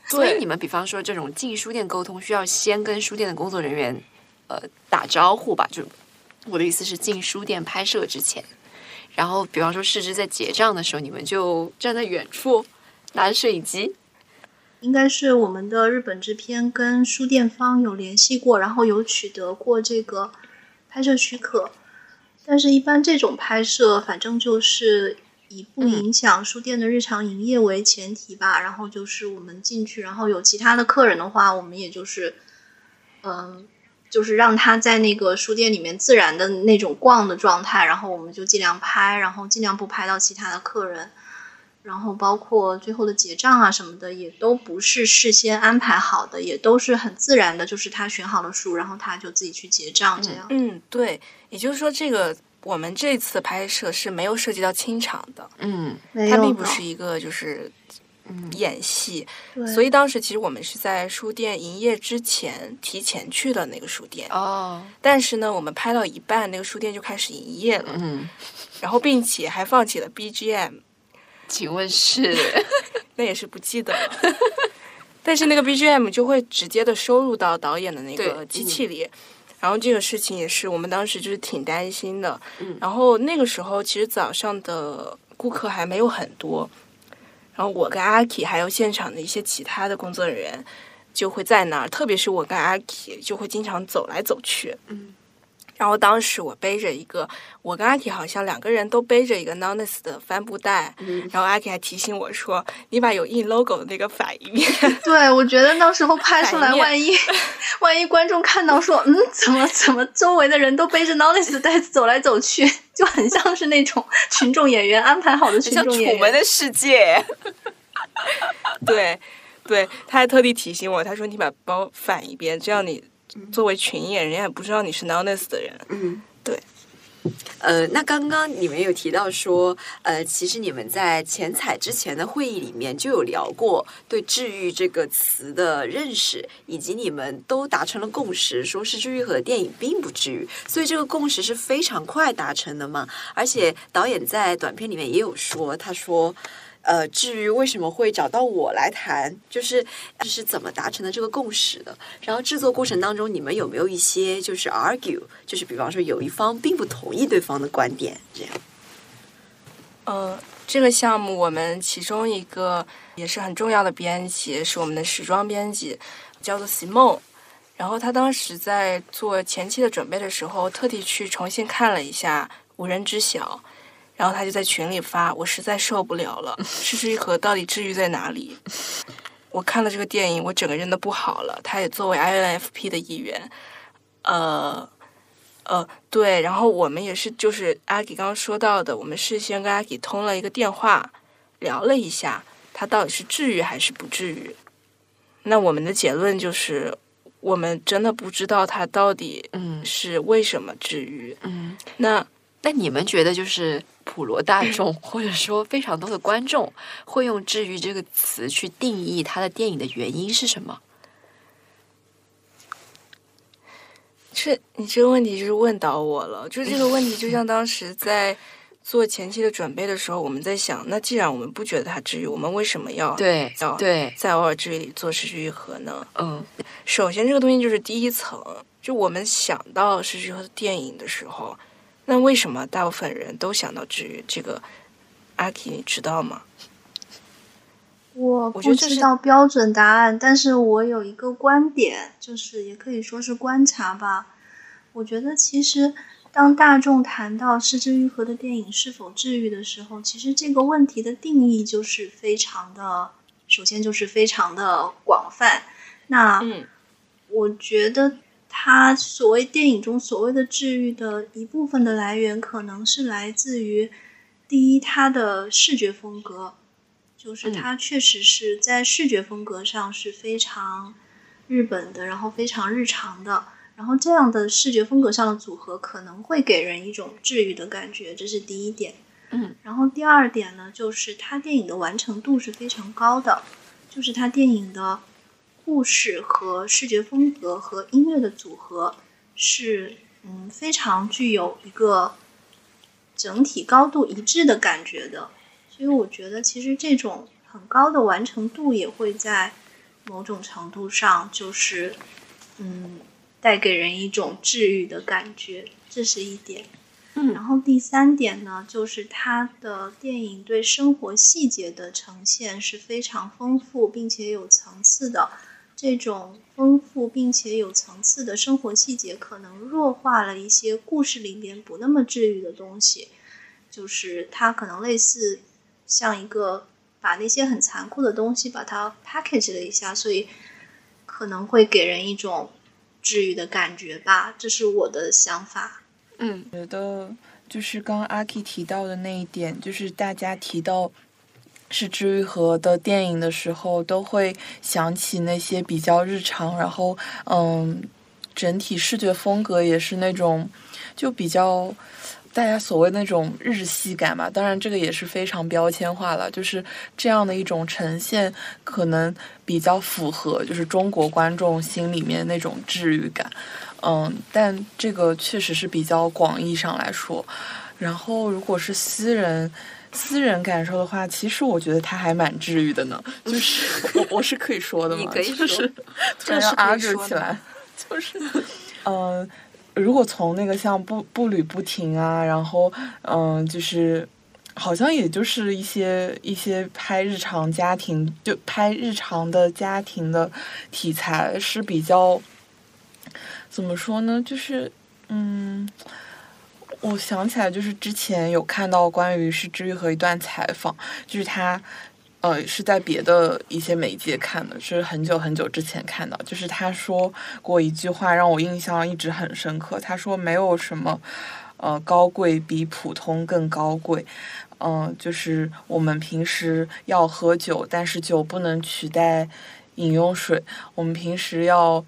所以你们比方说这种进书店沟通，需要先跟书店的工作人员呃打招呼吧？就我的意思是进书店拍摄之前，然后比方说世之在结账的时候，你们就站在远处拿着摄影机。应该是我们的日本制片跟书店方有联系过，然后有取得过这个拍摄许可。但是，一般这种拍摄，反正就是以不影响书店的日常营业为前提吧。然后就是我们进去，然后有其他的客人的话，我们也就是，嗯，就是让他在那个书店里面自然的那种逛的状态，然后我们就尽量拍，然后尽量不拍到其他的客人。然后包括最后的结账啊什么的，也都不是事先安排好的，也都是很自然的，就是他选好了书，然后他就自己去结账这样。嗯，对，也就是说，这个我们这次拍摄是没有涉及到清场的，嗯，它并不是一个就是演戏，所以当时其实我们是在书店营业之前提前去的那个书店哦，但是呢，我们拍到一半，那个书店就开始营业了，嗯，然后并且还放起了 BGM。请问是？那也是不记得了。但是那个 BGM 就会直接的收入到导演的那个机器里，然后这个事情也是我们当时就是挺担心的。然后那个时候其实早上的顾客还没有很多，然后我跟阿 K 还有现场的一些其他的工作人员就会在那儿，特别是我跟阿 K 就会经常走来走去。嗯。然后当时我背着一个，我跟阿 K 好像两个人都背着一个 Nones 的帆布袋，然后阿 K 还提醒我说：“你把有印 logo 的那个反一面。”对，我觉得到时候拍出来，万一 万一观众看到说：“嗯，怎么怎么周围的人都背着 Nones 的袋子走来走去，就很像是那种群众演员安排好的群众演员。”楚门的世界。对，对，他还特地提醒我，他说：“你把包反一边，这样你。”作为群演，人家也不知道你是 Nones 的人。嗯，对。呃，那刚刚你们有提到说，呃，其实你们在前采之前的会议里面就有聊过对“治愈”这个词的认识，以及你们都达成了共识，说是治愈和电影并不治愈，所以这个共识是非常快达成的嘛。而且导演在短片里面也有说，他说。呃，至于为什么会找到我来谈，就是就是怎么达成的这个共识的。然后制作过程当中，你们有没有一些就是 argue，就是比方说有一方并不同意对方的观点，这样？呃，这个项目我们其中一个也是很重要的编辑是我们的时装编辑，叫做 Simon。然后他当时在做前期的准备的时候，特地去重新看了一下《无人知晓》。然后他就在群里发：“我实在受不了了，失之愈合到底治愈在哪里？” 我看了这个电影，我整个人都不好了。他也作为 INFP 的一员，呃呃，对。然后我们也是，就是阿吉刚刚说到的，我们事先跟阿吉通了一个电话，聊了一下，他到底是治愈还是不治愈。那我们的结论就是，我们真的不知道他到底嗯是为什么治愈。嗯，那那你们觉得就是？普罗大众，或者说非常多的观众，会用“治愈”这个词去定义他的电影的原因是什么？这你这个问题就是问倒我了。就这个问题，就像当时在做前期的准备的时候，我们在想，那既然我们不觉得它治愈，我们为什么要对要对在偶尔治愈里做失去愈合呢？嗯，首先这个东西就是第一层，就我们想到失去愈合的电影的时候。那为什么大部分人都想到治愈这个？阿 K，你知道吗？我不知道标准答案，但是我有一个观点，就是也可以说是观察吧。我觉得其实当大众谈到失之愈合的电影是否治愈的时候，其实这个问题的定义就是非常的，首先就是非常的广泛。那嗯，我觉得。它所谓电影中所谓的治愈的一部分的来源，可能是来自于第一，他的视觉风格，就是他确实是在视觉风格上是非常日本的，然后非常日常的，然后这样的视觉风格上的组合可能会给人一种治愈的感觉，这是第一点。嗯，然后第二点呢，就是他电影的完成度是非常高的，就是他电影的。故事和视觉风格和音乐的组合是嗯非常具有一个整体高度一致的感觉的，所以我觉得其实这种很高的完成度也会在某种程度上就是嗯带给人一种治愈的感觉，这是一点。嗯，然后第三点呢，就是他的电影对生活细节的呈现是非常丰富并且有层次的。这种丰富并且有层次的生活细节，可能弱化了一些故事里边不那么治愈的东西。就是它可能类似像一个把那些很残酷的东西把它 package 了一下，所以可能会给人一种治愈的感觉吧。这是我的想法。嗯，觉得就是刚刚阿 K 提到的那一点，就是大家提到。是治愈和的电影的时候，都会想起那些比较日常，然后嗯，整体视觉风格也是那种就比较大家所谓那种日系感吧。当然，这个也是非常标签化了，就是这样的一种呈现，可能比较符合就是中国观众心里面那种治愈感。嗯，但这个确实是比较广义上来说。然后，如果是私人。私人感受的话，其实我觉得他还蛮治愈的呢。就是 我我是可以说的吗？就是 突然阿着起来，就是嗯，如果从那个像步步履不停啊，然后嗯，就是好像也就是一些一些拍日常家庭，就拍日常的家庭的题材是比较怎么说呢？就是嗯。我想起来，就是之前有看到关于是治愈和一段采访，就是他，呃，是在别的一些媒介看的，是很久很久之前看到，就是他说过一句话让我印象一直很深刻。他说没有什么，呃，高贵比普通更高贵，嗯，就是我们平时要喝酒，但是酒不能取代饮用水，我们平时要。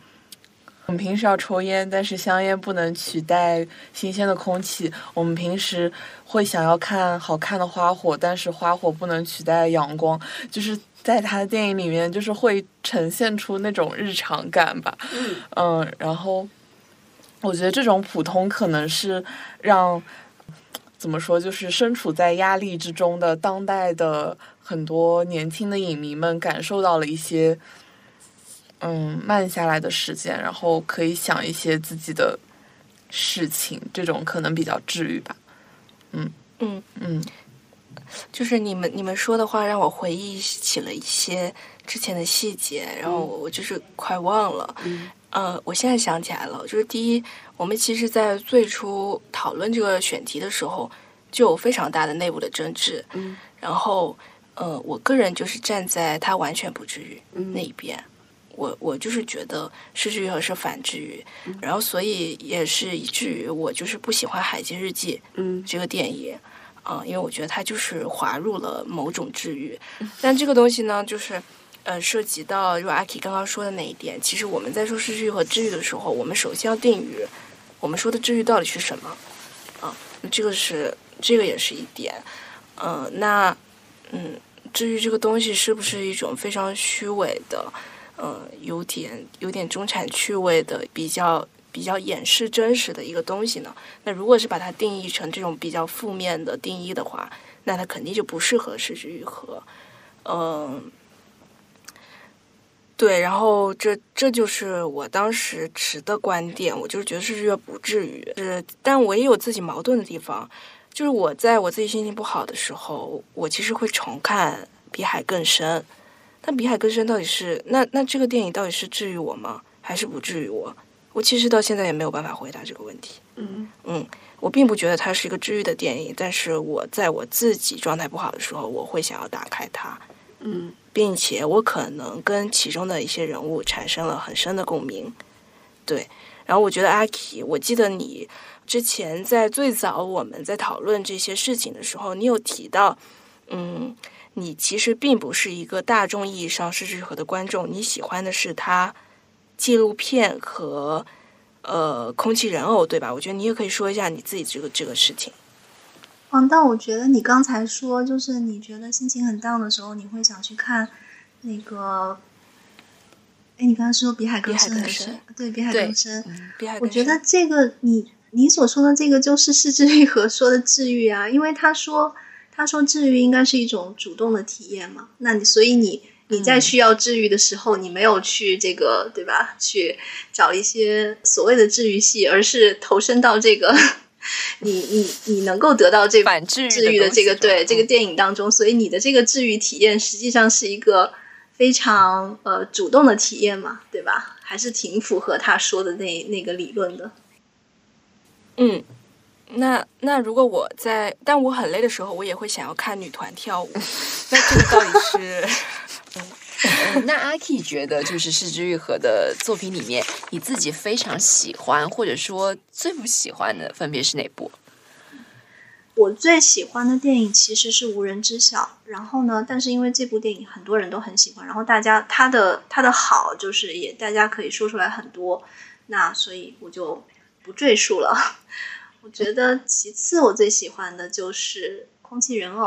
我们平时要抽烟，但是香烟不能取代新鲜的空气。我们平时会想要看好看的花火，但是花火不能取代阳光。就是在他的电影里面，就是会呈现出那种日常感吧。嗯，然后我觉得这种普通可能是让怎么说，就是身处在压力之中的当代的很多年轻的影迷们感受到了一些。嗯，慢下来的时间，然后可以想一些自己的事情，这种可能比较治愈吧。嗯嗯嗯，就是你们你们说的话让我回忆起了一些之前的细节，然后我就是快忘了。嗯，呃，我现在想起来了，就是第一，我们其实，在最初讨论这个选题的时候，就有非常大的内部的争执。嗯，然后，呃，我个人就是站在他完全不治愈那一边。我我就是觉得失治愈和是反治愈，然后所以也是以至于我就是不喜欢《海街日记》嗯这个电影啊，因为我觉得它就是滑入了某种治愈。但这个东西呢，就是呃涉及到如阿 K 刚刚说的那一点，其实我们在说失治愈和治愈的时候，我们首先要定于我们说的治愈到底是什么啊？这个是这个也是一点。嗯，那嗯，治愈这个东西是不是一种非常虚伪的？呃，有点有点中产趣味的，比较比较掩饰真实的一个东西呢。那如果是把它定义成这种比较负面的定义的话，那它肯定就不适合失之愈合。嗯，对，然后这这就是我当时持的观点，我就是觉得失之愈不至于。是，但我也有自己矛盾的地方，就是我在我自己心情不好的时候，我其实会重看《比海更深》。但比海更深到底是那那这个电影到底是治愈我吗？还是不治愈我？我其实到现在也没有办法回答这个问题。嗯嗯，我并不觉得它是一个治愈的电影，但是我在我自己状态不好的时候，我会想要打开它。嗯，并且我可能跟其中的一些人物产生了很深的共鸣。对，然后我觉得阿 K，我记得你之前在最早我们在讨论这些事情的时候，你有提到，嗯。你其实并不是一个大众意义上失之愈合的观众，你喜欢的是他纪录片和呃空气人偶，对吧？我觉得你也可以说一下你自己这个这个事情。嗯，但我觉得你刚才说，就是你觉得心情很 down 的时候，你会想去看那个，哎，你刚才说比海更深，对，比海更深，比海更深。我觉得这个你你所说的这个就是失之愈合说的治愈啊，因为他说。他说：“治愈应该是一种主动的体验嘛？那你所以你你在需要治愈的时候，你没有去这个对吧？去找一些所谓的治愈系，而是投身到这个 你你你能够得到这反治愈的这个对这个嗯电影当中，所以你的这个治愈体验实际上是一个非常呃主动的体验嘛，对吧？还是挺符合他说的那那个理论的。嗯，那那如果我在，但我很累的时候，我也会想要看女团跳舞。那这个到底是？嗯那阿 K 觉得，就是市之愈合的作品里面，你自己非常喜欢，或者说最不喜欢的，分别是哪部？我最喜欢的电影其实是《无人知晓》，然后呢，但是因为这部电影很多人都很喜欢，然后大家它的它的好就是也大家可以说出来很多，那所以我就不赘述了。我觉得其次我最喜欢的就是《空气人偶》。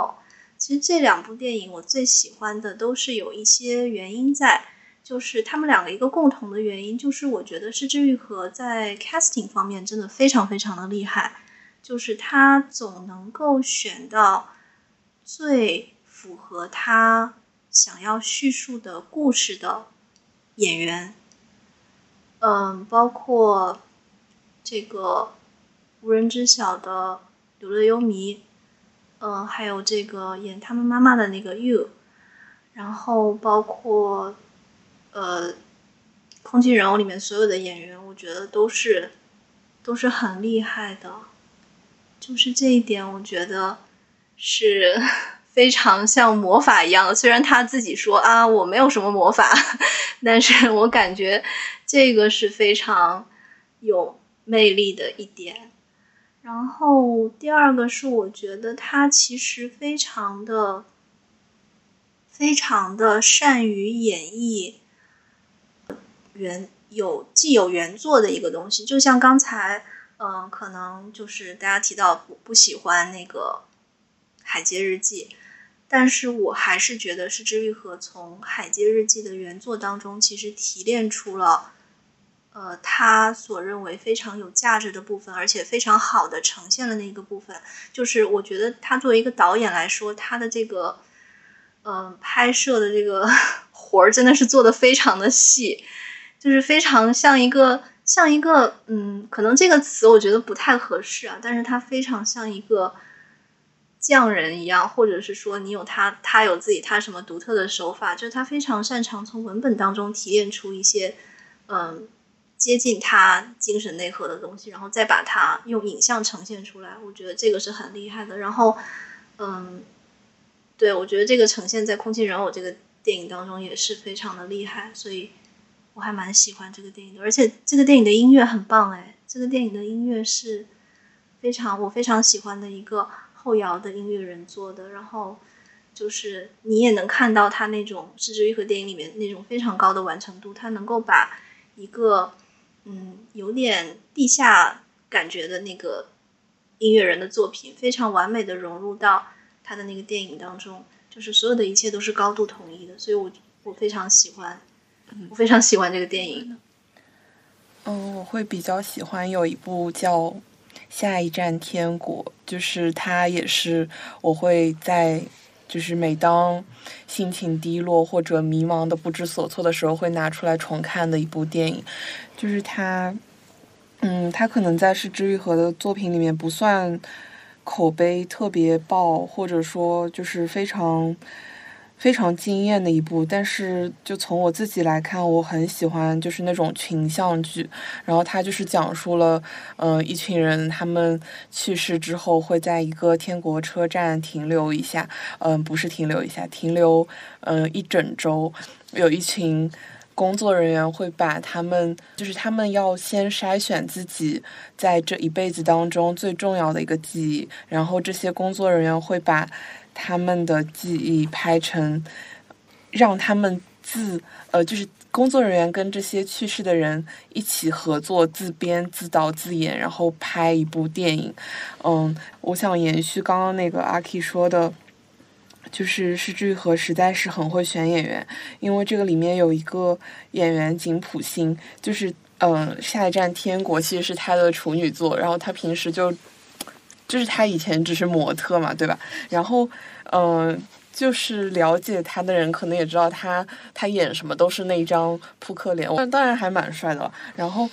其实这两部电影我最喜欢的都是有一些原因在，就是他们两个一个共同的原因就是我觉得失之愈合在 casting 方面真的非常非常的厉害。就是他总能够选到最符合他想要叙述的故事的演员，嗯，包括这个无人知晓的柳乐优弥，嗯，还有这个演他们妈妈的那个 You，然后包括呃，空气人偶里面所有的演员，我觉得都是都是很厉害的。就是这一点，我觉得是 非常像魔法一样。虽然他自己说啊，我没有什么魔法，但是我感觉这个是非常有魅力的一点。然后第二个是，我觉得他其实非常的、非常的善于演绎原有既有原作的一个东西，就像刚才。嗯，可能就是大家提到不不喜欢那个《海街日记》，但是我还是觉得是之愈和从《海街日记》的原作当中，其实提炼出了呃他所认为非常有价值的部分，而且非常好的呈现了那个部分。就是我觉得他作为一个导演来说，他的这个嗯、拍摄的这个 活儿真的是做的非常的细，就是非常像一个。像一个，嗯，可能这个词我觉得不太合适啊，但是他非常像一个匠人一样，或者是说你有他，他有自己他什么独特的手法，就是他非常擅长从文本当中提炼出一些，嗯，接近他精神内核的东西，然后再把它用影像呈现出来，我觉得这个是很厉害的。然后，嗯，对我觉得这个呈现在《空气人偶》这个电影当中也是非常的厉害，所以。我还蛮喜欢这个电影的，而且这个电影的音乐很棒哎！这个电影的音乐是非常我非常喜欢的一个后摇的音乐人做的，然后就是你也能看到他那种《失之愈合》电影里面那种非常高的完成度，他能够把一个嗯有点地下感觉的那个音乐人的作品，非常完美的融入到他的那个电影当中，就是所有的一切都是高度统一的，所以我我非常喜欢。我非常喜欢这个电影。嗯，我会比较喜欢有一部叫《下一站天国》，就是它也是我会在就是每当心情低落或者迷茫的不知所措的时候，会拿出来重看的一部电影。就是它，嗯，它可能在是治愈合的作品里面不算口碑特别爆，或者说就是非常。非常惊艳的一部，但是就从我自己来看，我很喜欢就是那种群像剧，然后它就是讲述了，嗯、一群人他们去世之后会在一个天国车站停留一下，嗯、不是停留一下，停留，嗯、一整周，有一群。工作人员会把他们，就是他们要先筛选自己在这一辈子当中最重要的一个记忆，然后这些工作人员会把他们的记忆拍成，让他们自呃，就是工作人员跟这些去世的人一起合作，自编自导自演，然后拍一部电影。嗯，我想延续刚刚那个阿 K 说的。就是是之和实在是很会选演员，因为这个里面有一个演员井浦新，就是嗯、呃，下一站天国其实是他的处女作，然后他平时就就是他以前只是模特嘛，对吧？然后嗯、就是了解他的人可能也知道他他演什么都是那一张扑克脸，但当然还蛮帅的。然后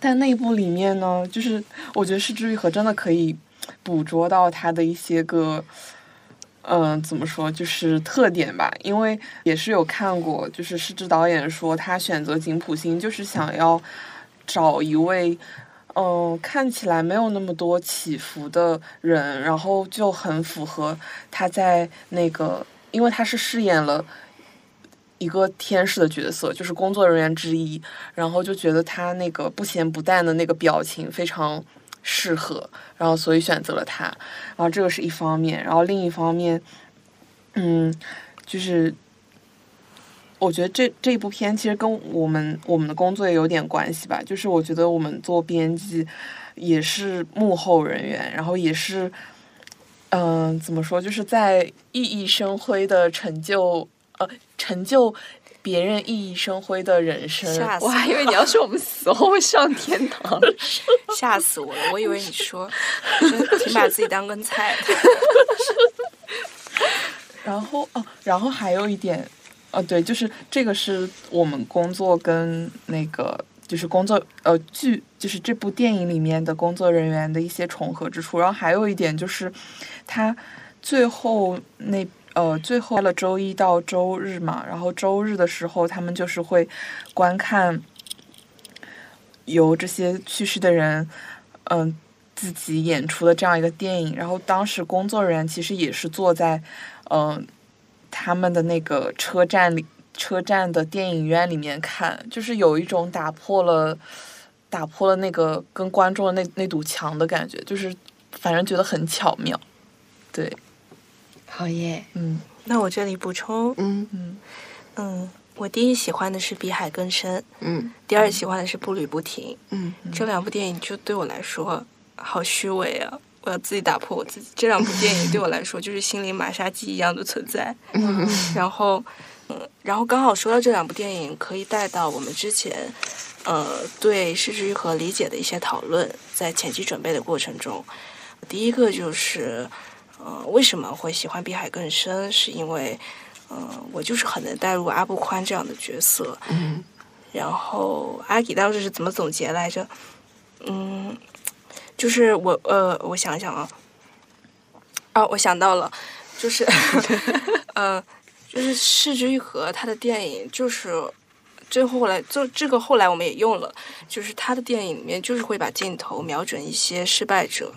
在那部里面呢，就是我觉得是之愈和真的可以捕捉到他的一些个。嗯，怎么说就是特点吧？因为也是有看过，就是是之导演说他选择井普星，就是想要找一位，嗯，看起来没有那么多起伏的人，然后就很符合他在那个，因为他是饰演了一个天使的角色，就是工作人员之一，然后就觉得他那个不咸不淡的那个表情非常。适合，然后所以选择了他，然后这个是一方面，然后另一方面，嗯，就是我觉得这这部片其实跟我们我们的工作也有点关系吧，就是我觉得我们做编辑也是幕后人员，然后也是，嗯，怎么说，就是在熠熠生辉的成就，呃，成就。别人熠熠生辉的人生，吓死我还以为你要说我们死后会上天堂，吓死我了！我以为你说，挺把自己当根菜。然后哦，然后还有一点，哦，对，就是这个是我们工作跟那个就是工作呃剧，就是这部电影里面的工作人员的一些重合之处。然后还有一点就是，他最后那。呃，最后了周一到周日嘛，然后周日的时候，他们就是会观看由这些去世的人，嗯，自己演出的这样一个电影。然后当时工作人员其实也是坐在，嗯，他们的那个车站里，车站的电影院里面看，就是有一种打破了，打破了那个跟观众的那那堵墙的感觉，就是反正觉得很巧妙，对。好耶，嗯，那我这里补充，嗯。嗯嗯，我第一喜欢的是《比海更深》，嗯，第二喜欢的是《步履不停》，嗯，这两部电影就对我来说好虚伪啊！我要自己打破我自己。这两部电影对我来说就是心灵马杀鸡一样的存在。嗯，然后，嗯，然后刚好说到这两部电影，可以带到我们之前，呃，对失之愈合理解的一些讨论，在前期准备的过程中，第一个就是。呃，为什么会喜欢《比海更深》？是因为，呃，我就是很能带入阿布宽这样的角色。嗯。然后阿吉当时是怎么总结来着？嗯，就是我呃，我想想啊，啊，我想到了，就是，呃，就是市之愈合他的电影，就是最后来就这个后来我们也用了，就是他的电影里面就是会把镜头瞄准一些失败者。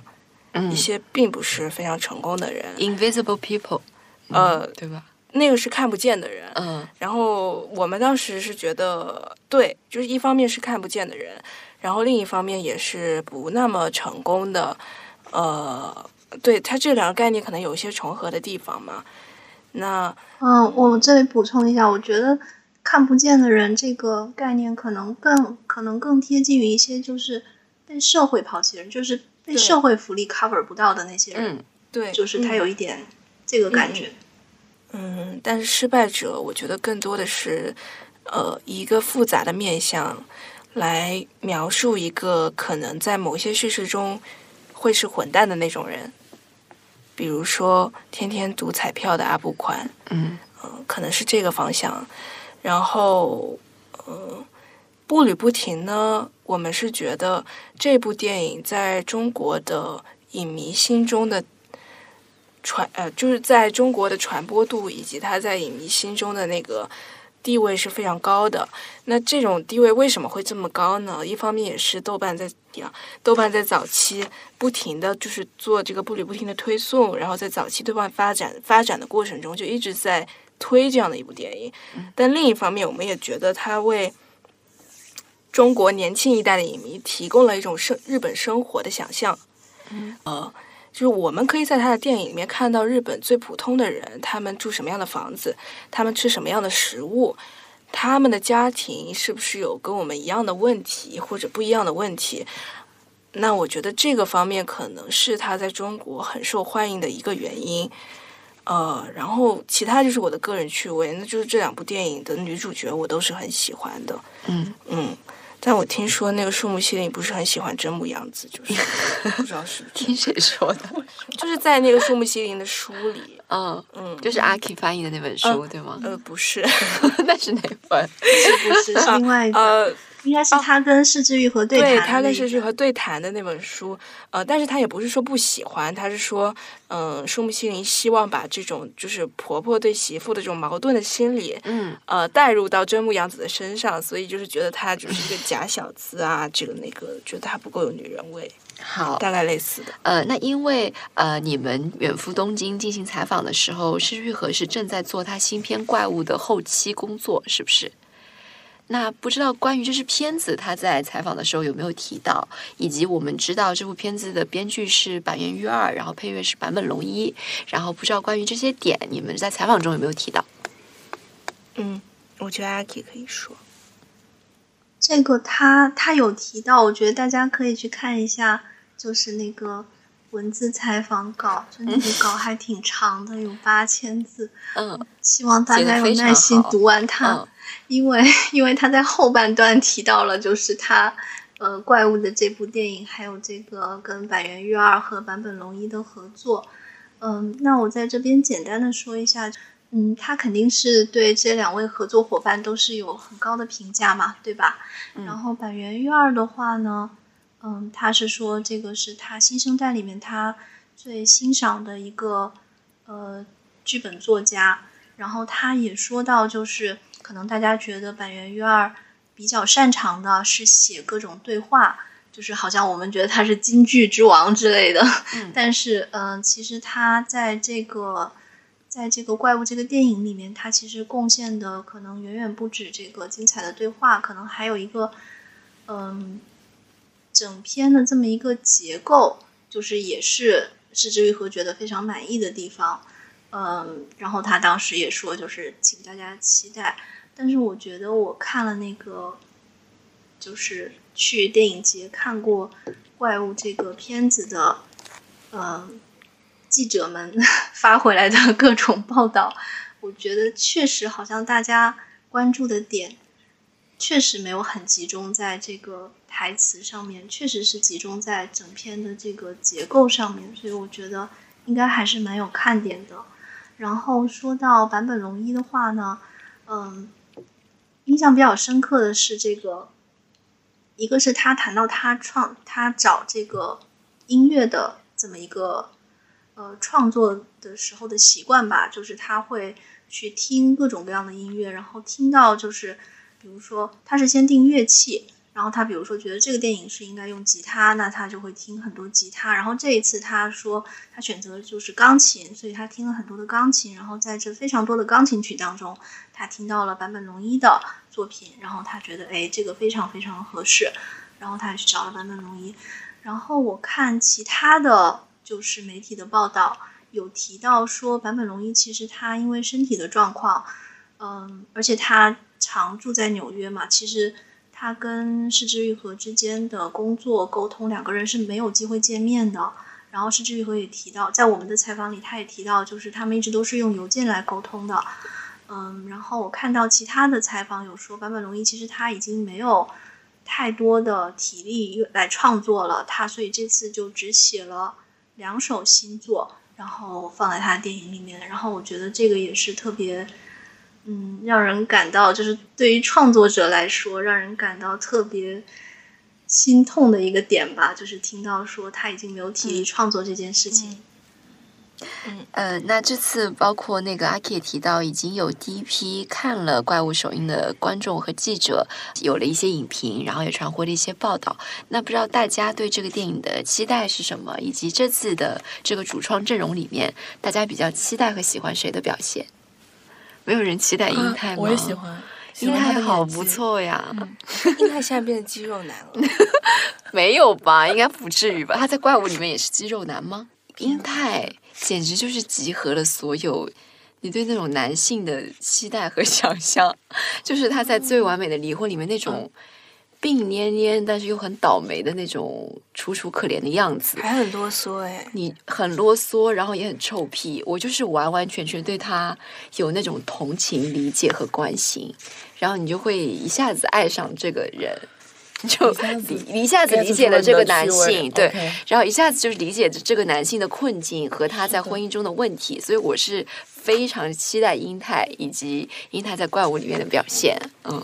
一些并不是非常成功的人，invisible people，呃，对吧？那个是看不见的人，嗯。然后我们当时是觉得，对，就是一方面是看不见的人，然后另一方面也是不那么成功的，呃，对它这两个概念可能有一些重合的地方嘛。那，嗯，我这里补充一下，我觉得看不见的人这个概念可能更可能更贴近于一些就是被社会抛弃的人，就是。被社会福利 cover 不到的那些人，对，就是他有一点这个感觉。嗯，但是失败者，我觉得更多的是，呃，一个复杂的面相来描述一个可能在某些叙事中会是混蛋的那种人，比如说天天赌彩票的阿布宽，嗯，可能是这个方向。然后，嗯。步履不停呢，我们是觉得这部电影在中国的影迷心中的传呃，就是在中国的传播度以及他在影迷心中的那个地位是非常高的。那这种地位为什么会这么高呢？一方面也是豆瓣在豆瓣在早期不停的就是做这个步履不停的推送，然后在早期豆瓣发展发展的过程中就一直在推这样的一部电影。但另一方面，我们也觉得它为中国年轻一代的影迷提供了一种生日本生活的想象，呃，就是我们可以在他的电影里面看到日本最普通的人，他们住什么样的房子，他们吃什么样的食物，他们的家庭是不是有跟我们一样的问题或者不一样的问题？那我觉得这个方面可能是他在中国很受欢迎的一个原因。呃，然后其他就是我的个人趣味，那就是这两部电影的女主角我都是很喜欢的。嗯嗯。但我听说那个树木希林不是很喜欢真木阳子，就是 不知道是不是。听谁说的，就是在那个树木希林的书里，嗯嗯，就是阿 K 翻译的那本书，对吗？呃，不是，那是哪本？是不是 是另外一呃，应该是他跟释之愈和对谈、对他跟释之愈和对谈的那本书，呃，但是他也不是说不喜欢，他是说，嗯，树木希林希望把这种就是婆婆对媳妇的这种矛盾的心理，嗯，呃，带入到真木阳子的身上，所以就是觉得她就是一个假小子啊，这个那个，觉得她不够有女人味，好，大概类似的。呃，那因为呃，你们远赴东京进行采访的时候，释之愈合是正在做他新片《怪物》的后期工作，是不是？那不知道关于这支片子，他在采访的时候有没有提到？以及我们知道这部片子的编剧是板垣裕二，然后配乐是坂本龙一，然后不知道关于这些点，你们在采访中有没有提到？嗯，我觉得阿 K 可以说。这个他他有提到，我觉得大家可以去看一下，就是那个文字采访稿，就那个稿还挺长的，有八千字。嗯，希望大家有耐心读完它。嗯因为因为他在后半段提到了，就是他呃怪物的这部电影，还有这个跟板垣裕二和坂本龙一的合作。嗯，那我在这边简单的说一下，嗯，他肯定是对这两位合作伙伴都是有很高的评价嘛，对吧？嗯然后板垣裕二的话呢，嗯，他是说这个是他新生代里面他最欣赏的一个呃剧本作家。然后他也说到，就是可能大家觉得板垣裕二比较擅长的是写各种对话，就是好像我们觉得他是京剧之王之类的。嗯 但是，嗯、其实他在这个在这个怪物这个电影里面，他其实贡献的可能远远不止这个精彩的对话，可能还有一个，嗯，整篇的这么一个结构，就是也是是之愈合觉得非常满意的地方。嗯，然后他当时也说，就是请大家期待。但是我觉得我看了那个，就是去电影节看过《怪物》这个片子的，呃，记者们 发回来的各种报道，我觉得确实好像大家关注的点，确实没有很集中在这个台词上面，确实是集中在整篇的这个结构上面，所以我觉得应该还是蛮有看点的。然后说到坂本龙一的话呢，嗯，印象比较深刻的是这个，一个是他谈到他创他找这个音乐的这么一个呃创作的时候的习惯吧，就是他会去听各种各样的音乐，然后听到就是比如说他是先定乐器。然后他比如说觉得这个电影是应该用吉他，那他就会听很多吉他。然后这一次他说他选择的就是钢琴，所以他听了很多的钢琴。然后在这非常多的钢琴曲当中，他听到了坂本龙一的作品，然后他觉得哎这个非常非常合适，然后他去找了坂本龙一。然后我看其他的就是媒体的报道有提到说坂本龙一其实他因为身体的状况，嗯，而且他常住在纽约嘛，其实。他跟失之愈合之间的工作沟通，两个人是没有机会见面的。然后失之愈合也提到，在我们的采访里，他也提到，就是他们一直都是用邮件来沟通的。嗯，然后我看到其他的采访有说，坂本龙一其实他已经没有太多的体力来创作了，他所以这次就只写了两首新作，然后放在他的电影里面。然后我觉得这个也是特别。嗯，让人感到就是对于创作者来说，让人感到特别心痛的一个点吧，就是听到说他已经没有体力创作这件事情。嗯，呃，那这次包括那个阿 K 也提到，已经有第一批看了《怪物》首映的观众和记者有了一些影评，然后也传回了一些报道。那不知道大家对这个电影的期待是什么，以及这次的这个主创阵容里面，大家比较期待和喜欢谁的表现？没有人期待英泰吗？啊我也喜欢，英泰好不错呀。嗯，英泰现在变成肌肉男了。没有吧？应该不至于吧？他在《怪物》里面也是肌肉男吗？英泰简直就是集合了所有你对那种男性的期待和想象，就是他在《最完美的离婚》里面那种病蔫蔫但是又很倒霉的那种楚楚可怜的样子。还很啰嗦哎，你很啰嗦，然后也很臭屁。我就是完完全全对他有那种同情、理解和关心，然后你就会一下子爱上这个人。就理一下子理解了这个男性，对，然后一下子就是理解这个男性的困境和他在婚姻中的问题，所以我是非常期待英泰以及英泰在怪物里面的表现，嗯。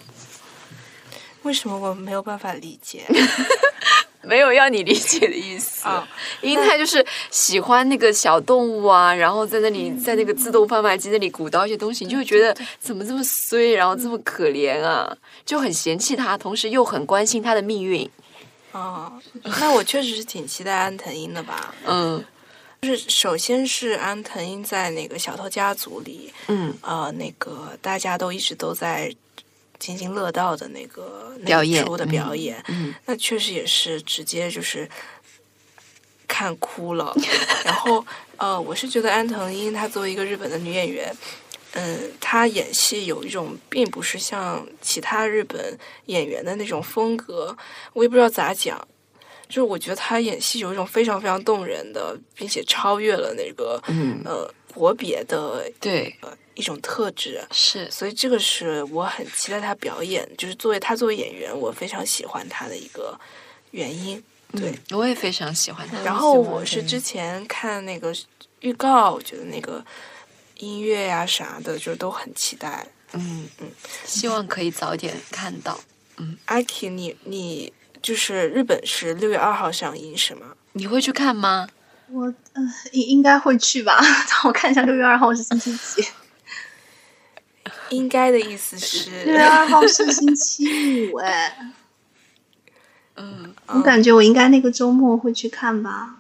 为什么我没有办法理解？没有要你理解的意思。啊，英泰就是喜欢那个小动物啊，然后在那里在那个自动贩卖机那里鼓捣一些东西，你就会觉得怎么这么衰，然后这么可怜啊，就很嫌弃他，同时又很关心他的命运。哦，那我确实是挺期待安藤英的吧。嗯就是首先是安藤英在那个小偷家族里，嗯，呃，那个大家都一直都在津津乐道的那个演一出的表演，嗯那确实也是直接就是看哭了。然后呃，我是觉得安藤樱她作为一个日本的女演员，嗯，她演戏有一种并不是像其他日本演员的那种风格，我也不知道咋讲。就是我觉得她演戏有一种非常非常动人的，并且超越了那个嗯，呃国别的对，一种特质，是，所以这个是我很期待他表演，就是作为他作为演员，我非常喜欢他的一个原因。对，嗯我也非常喜欢他。然后我是之前看那个预告，我觉得那个音乐呀、啥的，就都很期待。嗯嗯，希望可以早点看到。嗯阿 k 你你就是日本是六月二号上映是吗？你会去看吗？我呃应应该会去吧，让我看一下六月二号是星期几。应该的意思是，二号是星期五，哎，嗯我感觉我应该那个周末会去看吧。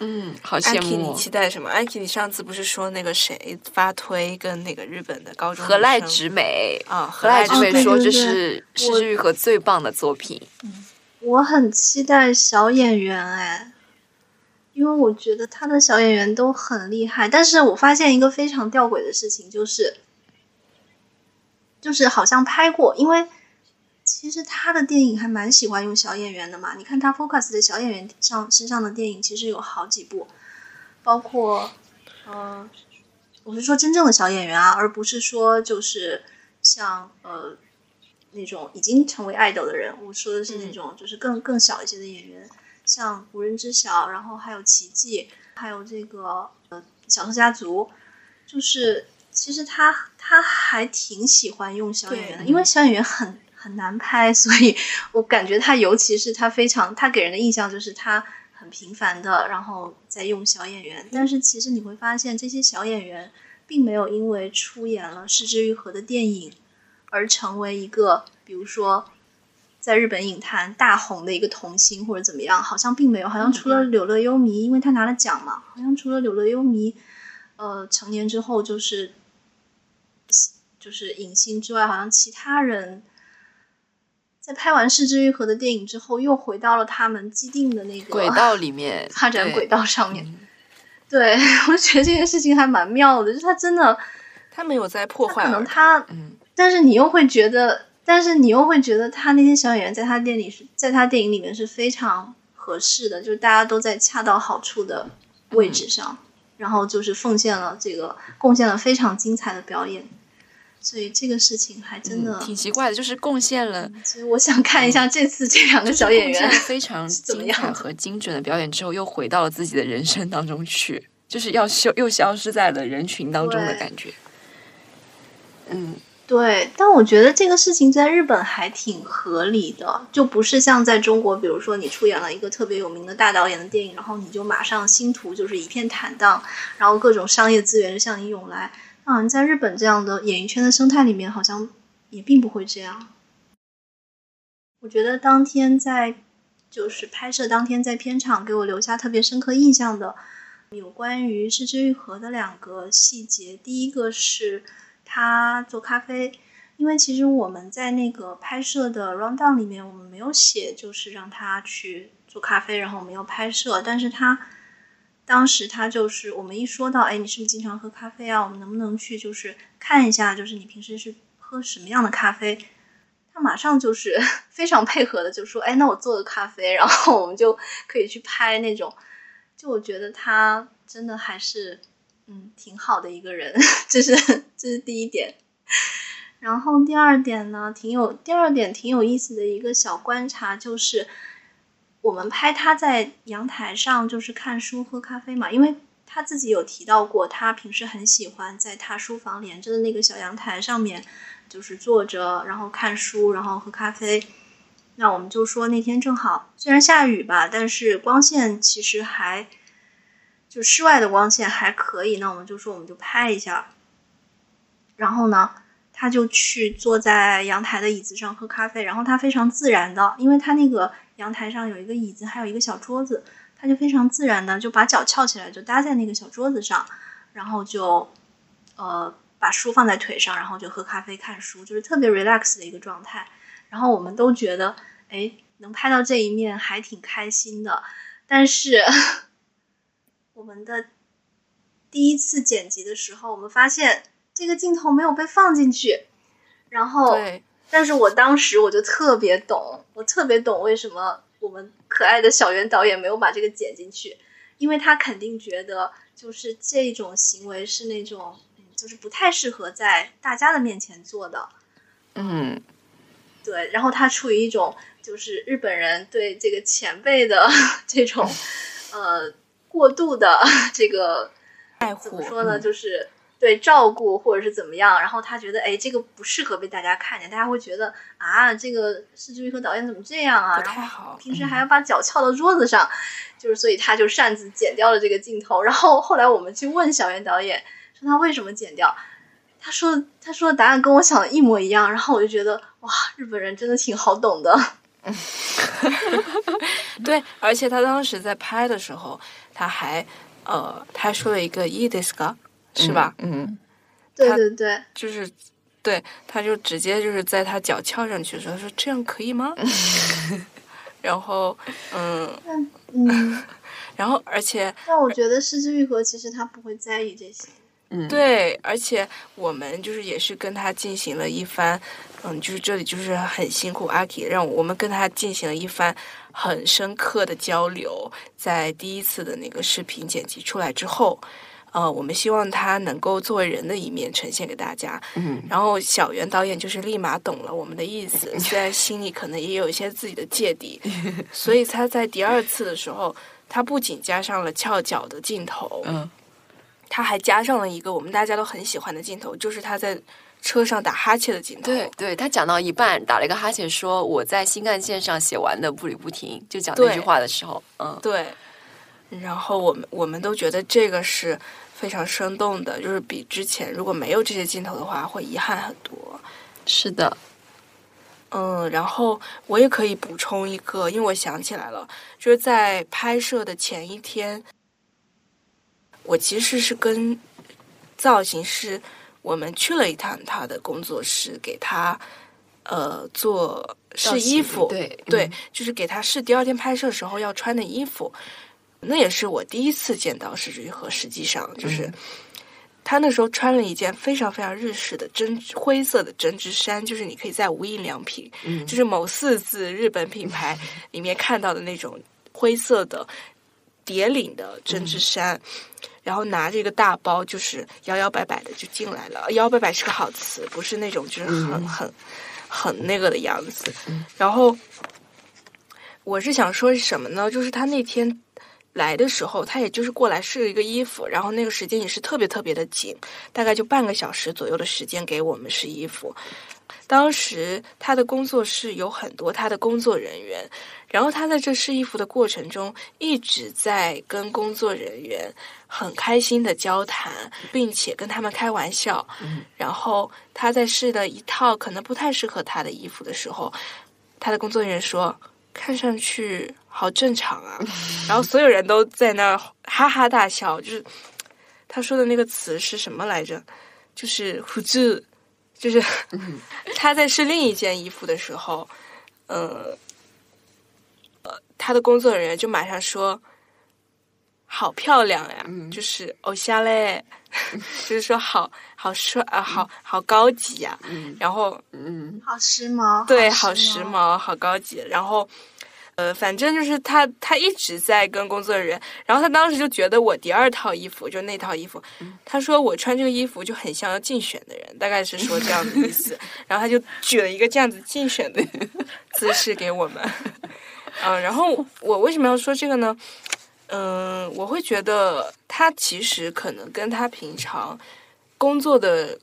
嗯，好阿羡 k 你。期待什么？安琪你上次不是说那个谁发推跟那个日本的高中何濑直美，啊，何濑直美说这对对是是我日和最棒的作品。我很期待小演员哎，因为我觉得他的小演员都很厉害。但是我发现一个非常吊诡的事情，就是就是好像拍过，因为其实他的电影还蛮喜欢用小演员的嘛。你看他 focus 的小演员上身上的电影，其实有好几部，包括呃，我是说真正的小演员啊，而不是说就是像呃那种已经成为爱豆的人。我说的是那种就是更更小一些的演员，像无人知晓，然后还有奇迹，还有这个呃小偷家族，就是其实他他还挺喜欢用小演员的，因为小演员很很难拍，所以 我感觉他尤其是他非常他给人的印象就是他很频繁的，然后在用小演员，但是其实你会发现这些小演员并没有因为出演了失之愈合的电影而成为一个比如说。在日本影坛大红的一个童星或者怎么样，好像并没有，好像除了柳乐优弥，因为他拿了奖嘛，好像除了柳乐优弥，呃，成年之后就是就是影星之外，好像其他人在拍完《失之愈合》的电影之后，又回到了他们既定的那个轨道里面 发展轨道上面。嗯。对 我觉得这件事情还蛮妙的，就是他真的，他没有在破坏可，能他嗯，但是你又会觉得，但是你又会觉得他那些小演员在他电影是在他电影里面是非常合适的，就是大家都在恰到好处的位置上，然后就是奉献了这个贡献了非常精彩的表演，所以这个事情还真的，嗯挺奇怪的，就是贡献了所以我想看一下这次这两个小演员非常 怎么精彩样和精准的表演之后，又回到了自己的人生当中去，就是要消又消失在了人群当中的感觉。嗯，对，但我觉得这个事情在日本还挺合理的，就不是像在中国，比如说你出演了一个特别有名的大导演的电影，然后你就马上星途就是一片坦荡，然后各种商业资源就向你涌来。那好像在日本这样的演艺圈的生态里面，好像也并不会这样。我觉得当天在就是拍摄当天在片场给我留下特别深刻印象的，有关于失之愈合的两个细节。第一个是他做咖啡，因为其实我们在那个拍摄的 rundown 里面，我们没有写就是让他去做咖啡，然后我们要拍摄，但是他当时他就是我们一说到，哎，你是不是经常喝咖啡啊？我们能不能去就是看一下，就是你平时是喝什么样的咖啡？他马上就是 非常配合的就说，哎，那我做个咖啡，然后我们就可以去拍那种。就我觉得他真的还是嗯挺好的一个人，这是这是第一点。然后第二点呢，挺有第二点挺有意思的一个小观察就是，我们拍他在阳台上就是看书喝咖啡嘛，因为他自己有提到过，他平时很喜欢在他书房连着的那个小阳台上面，就是坐着，然后看书，然后喝咖啡。那我们就说那天正好，虽然下雨吧，但是光线其实还就室外的光线还可以。那我们就说我们就拍一下，然后呢，他就去坐在阳台的椅子上喝咖啡，然后他非常自然的，因为他那个阳台上有一个椅子，还有一个小桌子，他就非常自然的就把脚翘起来，就搭在那个小桌子上，然后就呃把书放在腿上，然后就喝咖啡看书，就是特别 relax 的一个状态。然后我们都觉得，哎，能拍到这一面还挺开心的。但是我们的第一次剪辑的时候，我们发现这个镜头没有被放进去。然后，但是我当时我就特别懂，我特别懂为什么我们可爱的小袁导演没有把这个剪进去，因为他肯定觉得就是这种行为是那种，嗯就是不太适合在大家的面前做的。嗯，对，然后他处于一种就是日本人对这个前辈的 这种呃过度的 这个爱护怎么说呢，就是对照顾或者是怎么样，然后他觉得哎这个不适合被大家看见，大家会觉得啊这个市之愈和导演怎么这样啊，不然后太好。平时还要把脚翘到桌子上，就是所以他就擅自剪掉了这个镜头。然后后来我们去问小袁导演，说他为什么剪掉，他说他说的答案跟我想的一模一样。然后我就觉得哇，日本人真的挺好懂的。对，而且他当时在拍的时候，他还呃，他说了一个 “i d i s 是吧？嗯，对对对，就是对，他就直接就是在他脚翘上去的时候说：“这样可以吗？” 然后嗯，嗯，然后而且但我觉得失之愈合其实他不会在意这些。嗯，对，而且我们就是也是跟他进行了一番，嗯，就是这里就是很辛苦阿 K，让我们跟他进行了一番很深刻的交流。在第一次的那个视频剪辑出来之后，呃，我们希望他能够作为人的一面呈现给大家。嗯，然后小袁导演就是立马懂了我们的意思，虽然心里可能也有一些自己的芥蒂，所以他在第二次的时候，他不仅加上了翘脚的镜头，嗯，他还加上了一个我们大家都很喜欢的镜头，就是他在车上打哈欠的镜头。对对，他讲到一半打了一个哈欠，说我在新干线上写完的步履不停，就讲那句话的时候，嗯，对，然后我们我们都觉得这个是非常生动的，就是比之前如果没有这些镜头的话，会遗憾很多。是的，嗯，然后我也可以补充一个，因为我想起来了，就是在拍摄的前一天，我其实是跟造型师我们去了一趟他的工作室，给他呃做试衣服，对对嗯，就是给他试第二天拍摄时候要穿的衣服。那也是我第一次见到石之予和，实际上就是。嗯他那时候穿了一件非常非常日式的针灰色的针织衫，就是你可以在无印良品，嗯就是某四字日本品牌 里面看到的那种灰色的叠领的针织衫，然后拿着一个大包，就是摇摇摆摆的就进来了。摇摇摆摆是个好词，不是那种就是很、嗯很很那个的样子。然后我是想说什么呢？就是他那天。来的时候，他也就是过来试了一个衣服，然后那个时间也是特别特别的紧，大概就半个小时左右的时间给我们试衣服。当时他的工作室有很多他的工作人员，然后他在这试衣服的过程中一直在跟工作人员很开心的交谈，并且跟他们开玩笑。然后他在试的一套可能不太适合他的衣服的时候，他的工作人员说：“看上去好正常啊。”然后所有人都在那儿哈哈大笑，就是他说的那个词是什么来着？就是“胡子”，就是他在试另一件衣服的时候，呃，呃，他的工作人员就马上说：“好漂亮呀！”就是“偶像嘞”，就是说好好帅啊，好好高级呀、然后嗯好时髦，对，好好时。髦，好高级。然后，呃，反正就是他，他一直在跟工作人员。然后他当时就觉得我第二套衣服，就那套衣服，他说我穿这个衣服就很像要竞选的人，大概是说这样的意思。然后他就举了一个这样子竞选的 姿势给我们。嗯，然后我为什么要说这个呢？嗯，我会觉得他其实可能跟他平常工作的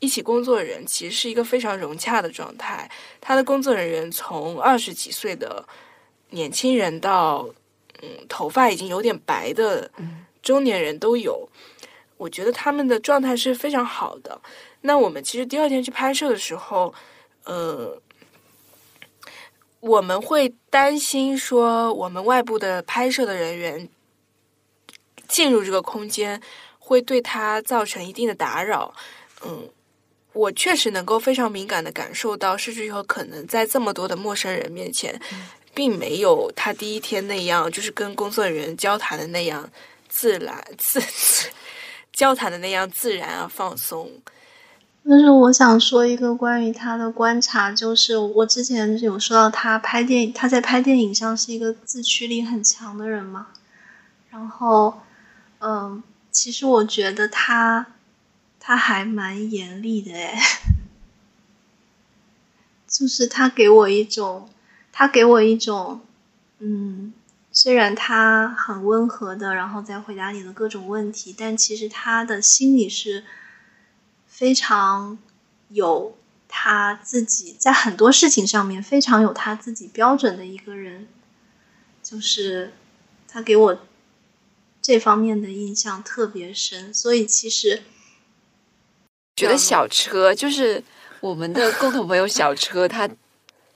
一起工作的人，其实是一个非常融洽的状态。他的工作人员从二十几岁的年轻人到嗯头发已经有点白的中年人都有。我觉得他们的状态是非常好的。那我们其实第二天去拍摄的时候，呃。我们会担心说，我们外部的拍摄的人员进入这个空间会对他造成一定的打扰。嗯，我确实能够非常敏感的感受到，失之愈合可能在这么多的陌生人面前，并没有他第一天那样，就是跟工作人员交谈的那样自然、自交谈的那样自然啊，放松。但是我想说一个关于他的观察，就是我之前有说到他拍电影，他在拍电影上是一个自驱力很强的人嘛。然后，嗯，其实我觉得他他还蛮严厉的诶，就是他给我一种，他给我一种，嗯，虽然他很温和的，然后再回答你的各种问题，但其实他的心里是。非常有他自己在很多事情上面非常有他自己标准的一个人，就是他给我这方面的印象特别深。所以其实觉得小车就是我们的共同朋友小车，他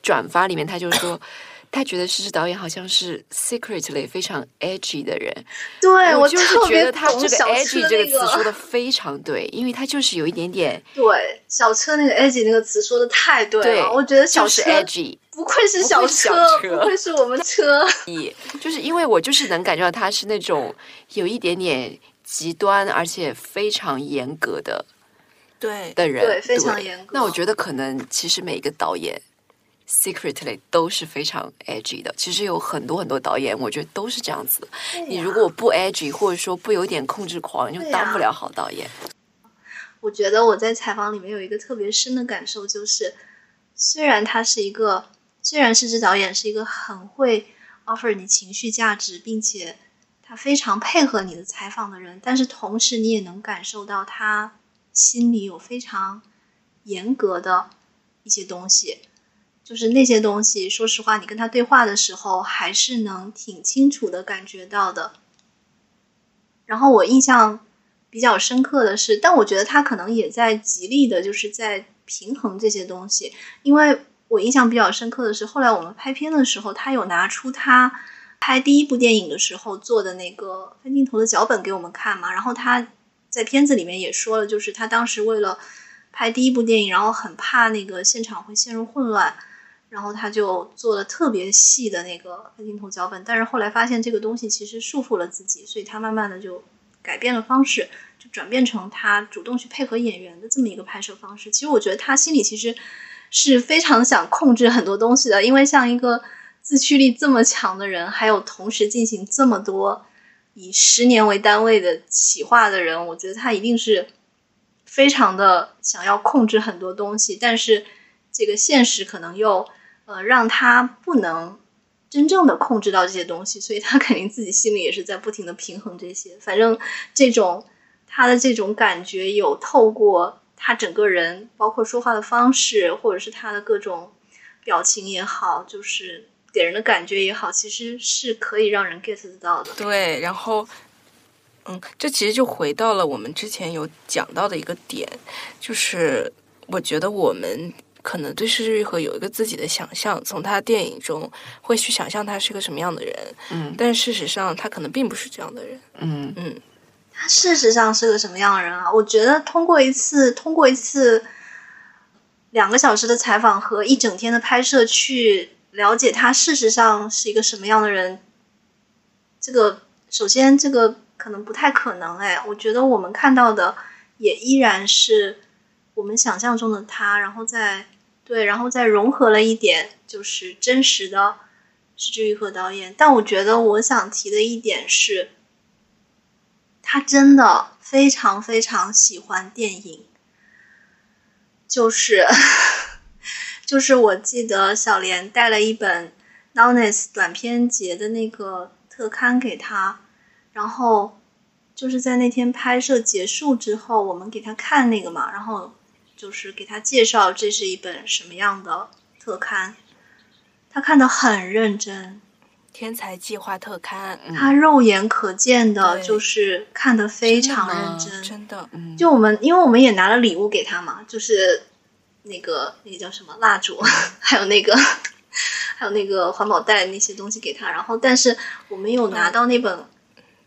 转发里面他就说。他觉得诗诗导演好像是 secretly 非常 edgy 的人，对我就是觉得他这个 edgy 这个词说的非常对，因为他就是有一点点对小车那个 edgy 那个词说的太对了，我觉得小车 edgy 不愧是小车，不愧是我们车，就是因为我就是能感觉到他是那种有一点点极端而且非常严格的对的人，对非常严格。那我觉得可能其实每一个导演。Secretly 都是非常 edgy 的，其实有很多很多导演，我觉得都是这样子。你如果不 edgy，或者说不有点控制狂，就当不了好导演。我觉得我在采访里面有一个特别深的感受，就是虽然他是一个，虽然是这导演是一个很会 offer 你情绪价值，并且他非常配合你的采访的人，但是同时你也能感受到他心里有非常严格的一些东西。就是那些东西，说实话，你跟他对话的时候，还是能挺清楚的感觉到的。然后我印象比较深刻的是，但我觉得他可能也在极力的，就是在平衡这些东西。因为我印象比较深刻的是，后来我们拍片的时候，他有拿出他拍第一部电影的时候做的那个分镜头的脚本给我们看嘛。然后他在片子里面也说了，就是他当时为了拍第一部电影，然后很怕那个现场会陷入混乱。然后他就做了特别细的那个分镜头脚本，但是后来发现这个东西其实束缚了自己，所以他慢慢的就改变了方式，就转变成他主动去配合演员的这么一个拍摄方式。其实我觉得他心里其实是非常想控制很多东西的，因为像一个自驱力这么强的人，还有同时进行这么多以十年为单位的企划的人，我觉得他一定是非常的想要控制很多东西，但是这个现实可能又。呃，让他不能真正的控制到这些东西，所以他肯定自己心里也是在不停的平衡这些。反正这种他的这种感觉，有透过他整个人，包括说话的方式，或者是他的各种表情也好，就是给人的感觉也好，其实是可以让人 get 到的。对，然后，嗯，这其实就回到了我们之前有讲到的一个点，就是我觉得我们。可能对施之愈合有一个自己的想象，从他电影中会去想象他是个什么样的人，嗯，但事实上他可能并不是这样的人，嗯。嗯，他事实上是个什么样的人啊？我觉得通过一次通过一次两个小时的采访和一整天的拍摄去了解他事实上是一个什么样的人，这个首先这个可能不太可能哎，我觉得我们看到的也依然是我们想象中的他，然后再。对，然后再融合了一点，就是真实的是之愈合导演。但我觉得我想提的一点是，他真的非常非常喜欢电影。就是，就是我记得小莲带了一本 n o n e s 短片节的那个特刊给他，然后就是在那天拍摄结束之后，我们给他看那个嘛，然后就是给他介绍这是一本什么样的特刊，他看得很认真，天才计划特刊，嗯。他肉眼可见的就是看得非常认真，真的，嗯。就我们，因为我们也拿了礼物给他嘛，就是那个那个叫什么蜡烛，还有那个还有那个环保袋那些东西给他。然后，但是我们有拿到那本，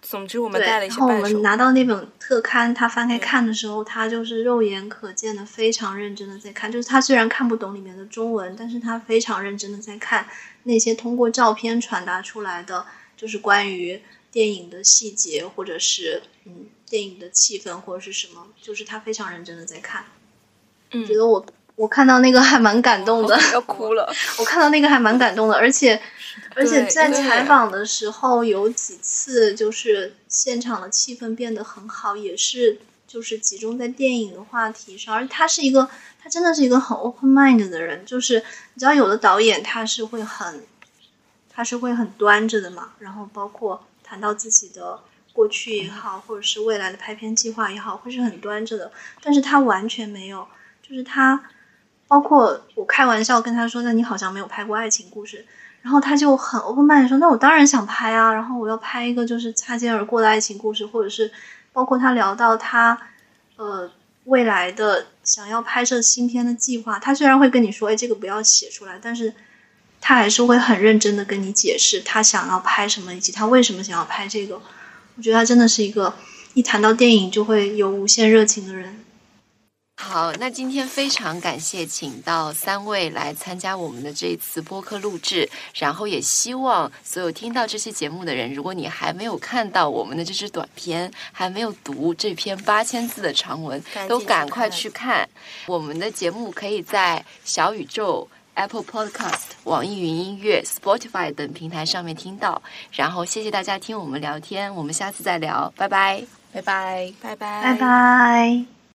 总之我们对，带了一然后我们拿到那本特刊，他翻开看的时候，他就是肉眼可见的非常认真的在看。就是他虽然看不懂里面的中文，但是他非常认真的在看那些通过照片传达出来的，就是关于电影的细节，或者是嗯电影的气氛或者是什么，就是他非常认真的在看。嗯觉得我我看到那个还蛮感动的，要哭了。我看到那个还蛮感动的，而且而且在采访的时候有几次就是现场的气氛变得很好，也是就是集中在电影的话题上，而他是一个他真的是一个很 open mind 的人，就是你知道有的导演他是会很他是会很端着的嘛，然后包括谈到自己的。过去也好，或者是未来的拍片计划也好，会是很端着的，但是他完全没有，就是他，包括我开玩笑跟他说：“那你好像没有拍过爱情故事。”然后他就很 open mind 说：“那我当然想拍啊，然后我要拍一个就是擦肩而过的爱情故事，或者是包括他聊到他呃未来的想要拍摄新片的计划，他虽然会跟你说：‘哎，这个不要写出来’，但是他还是会很认真的跟你解释他想要拍什么，以及他为什么想要拍这个。我觉得他真的是一个一谈到电影就会有无限热情的人。”好，那今天非常感谢请到三位来参加我们的这一次播客录制，然后也希望所有听到这期节目的人，如果你还没有看到我们的这支短片，还没有读这篇八千字的长文，都赶快去看。我们的节目可以在小宇宙。Apple Podcast、网易云音乐、Spotify 等平台上面听到，然后谢谢大家听我们聊天，我们下次再聊，拜拜。拜拜，拜拜，拜拜。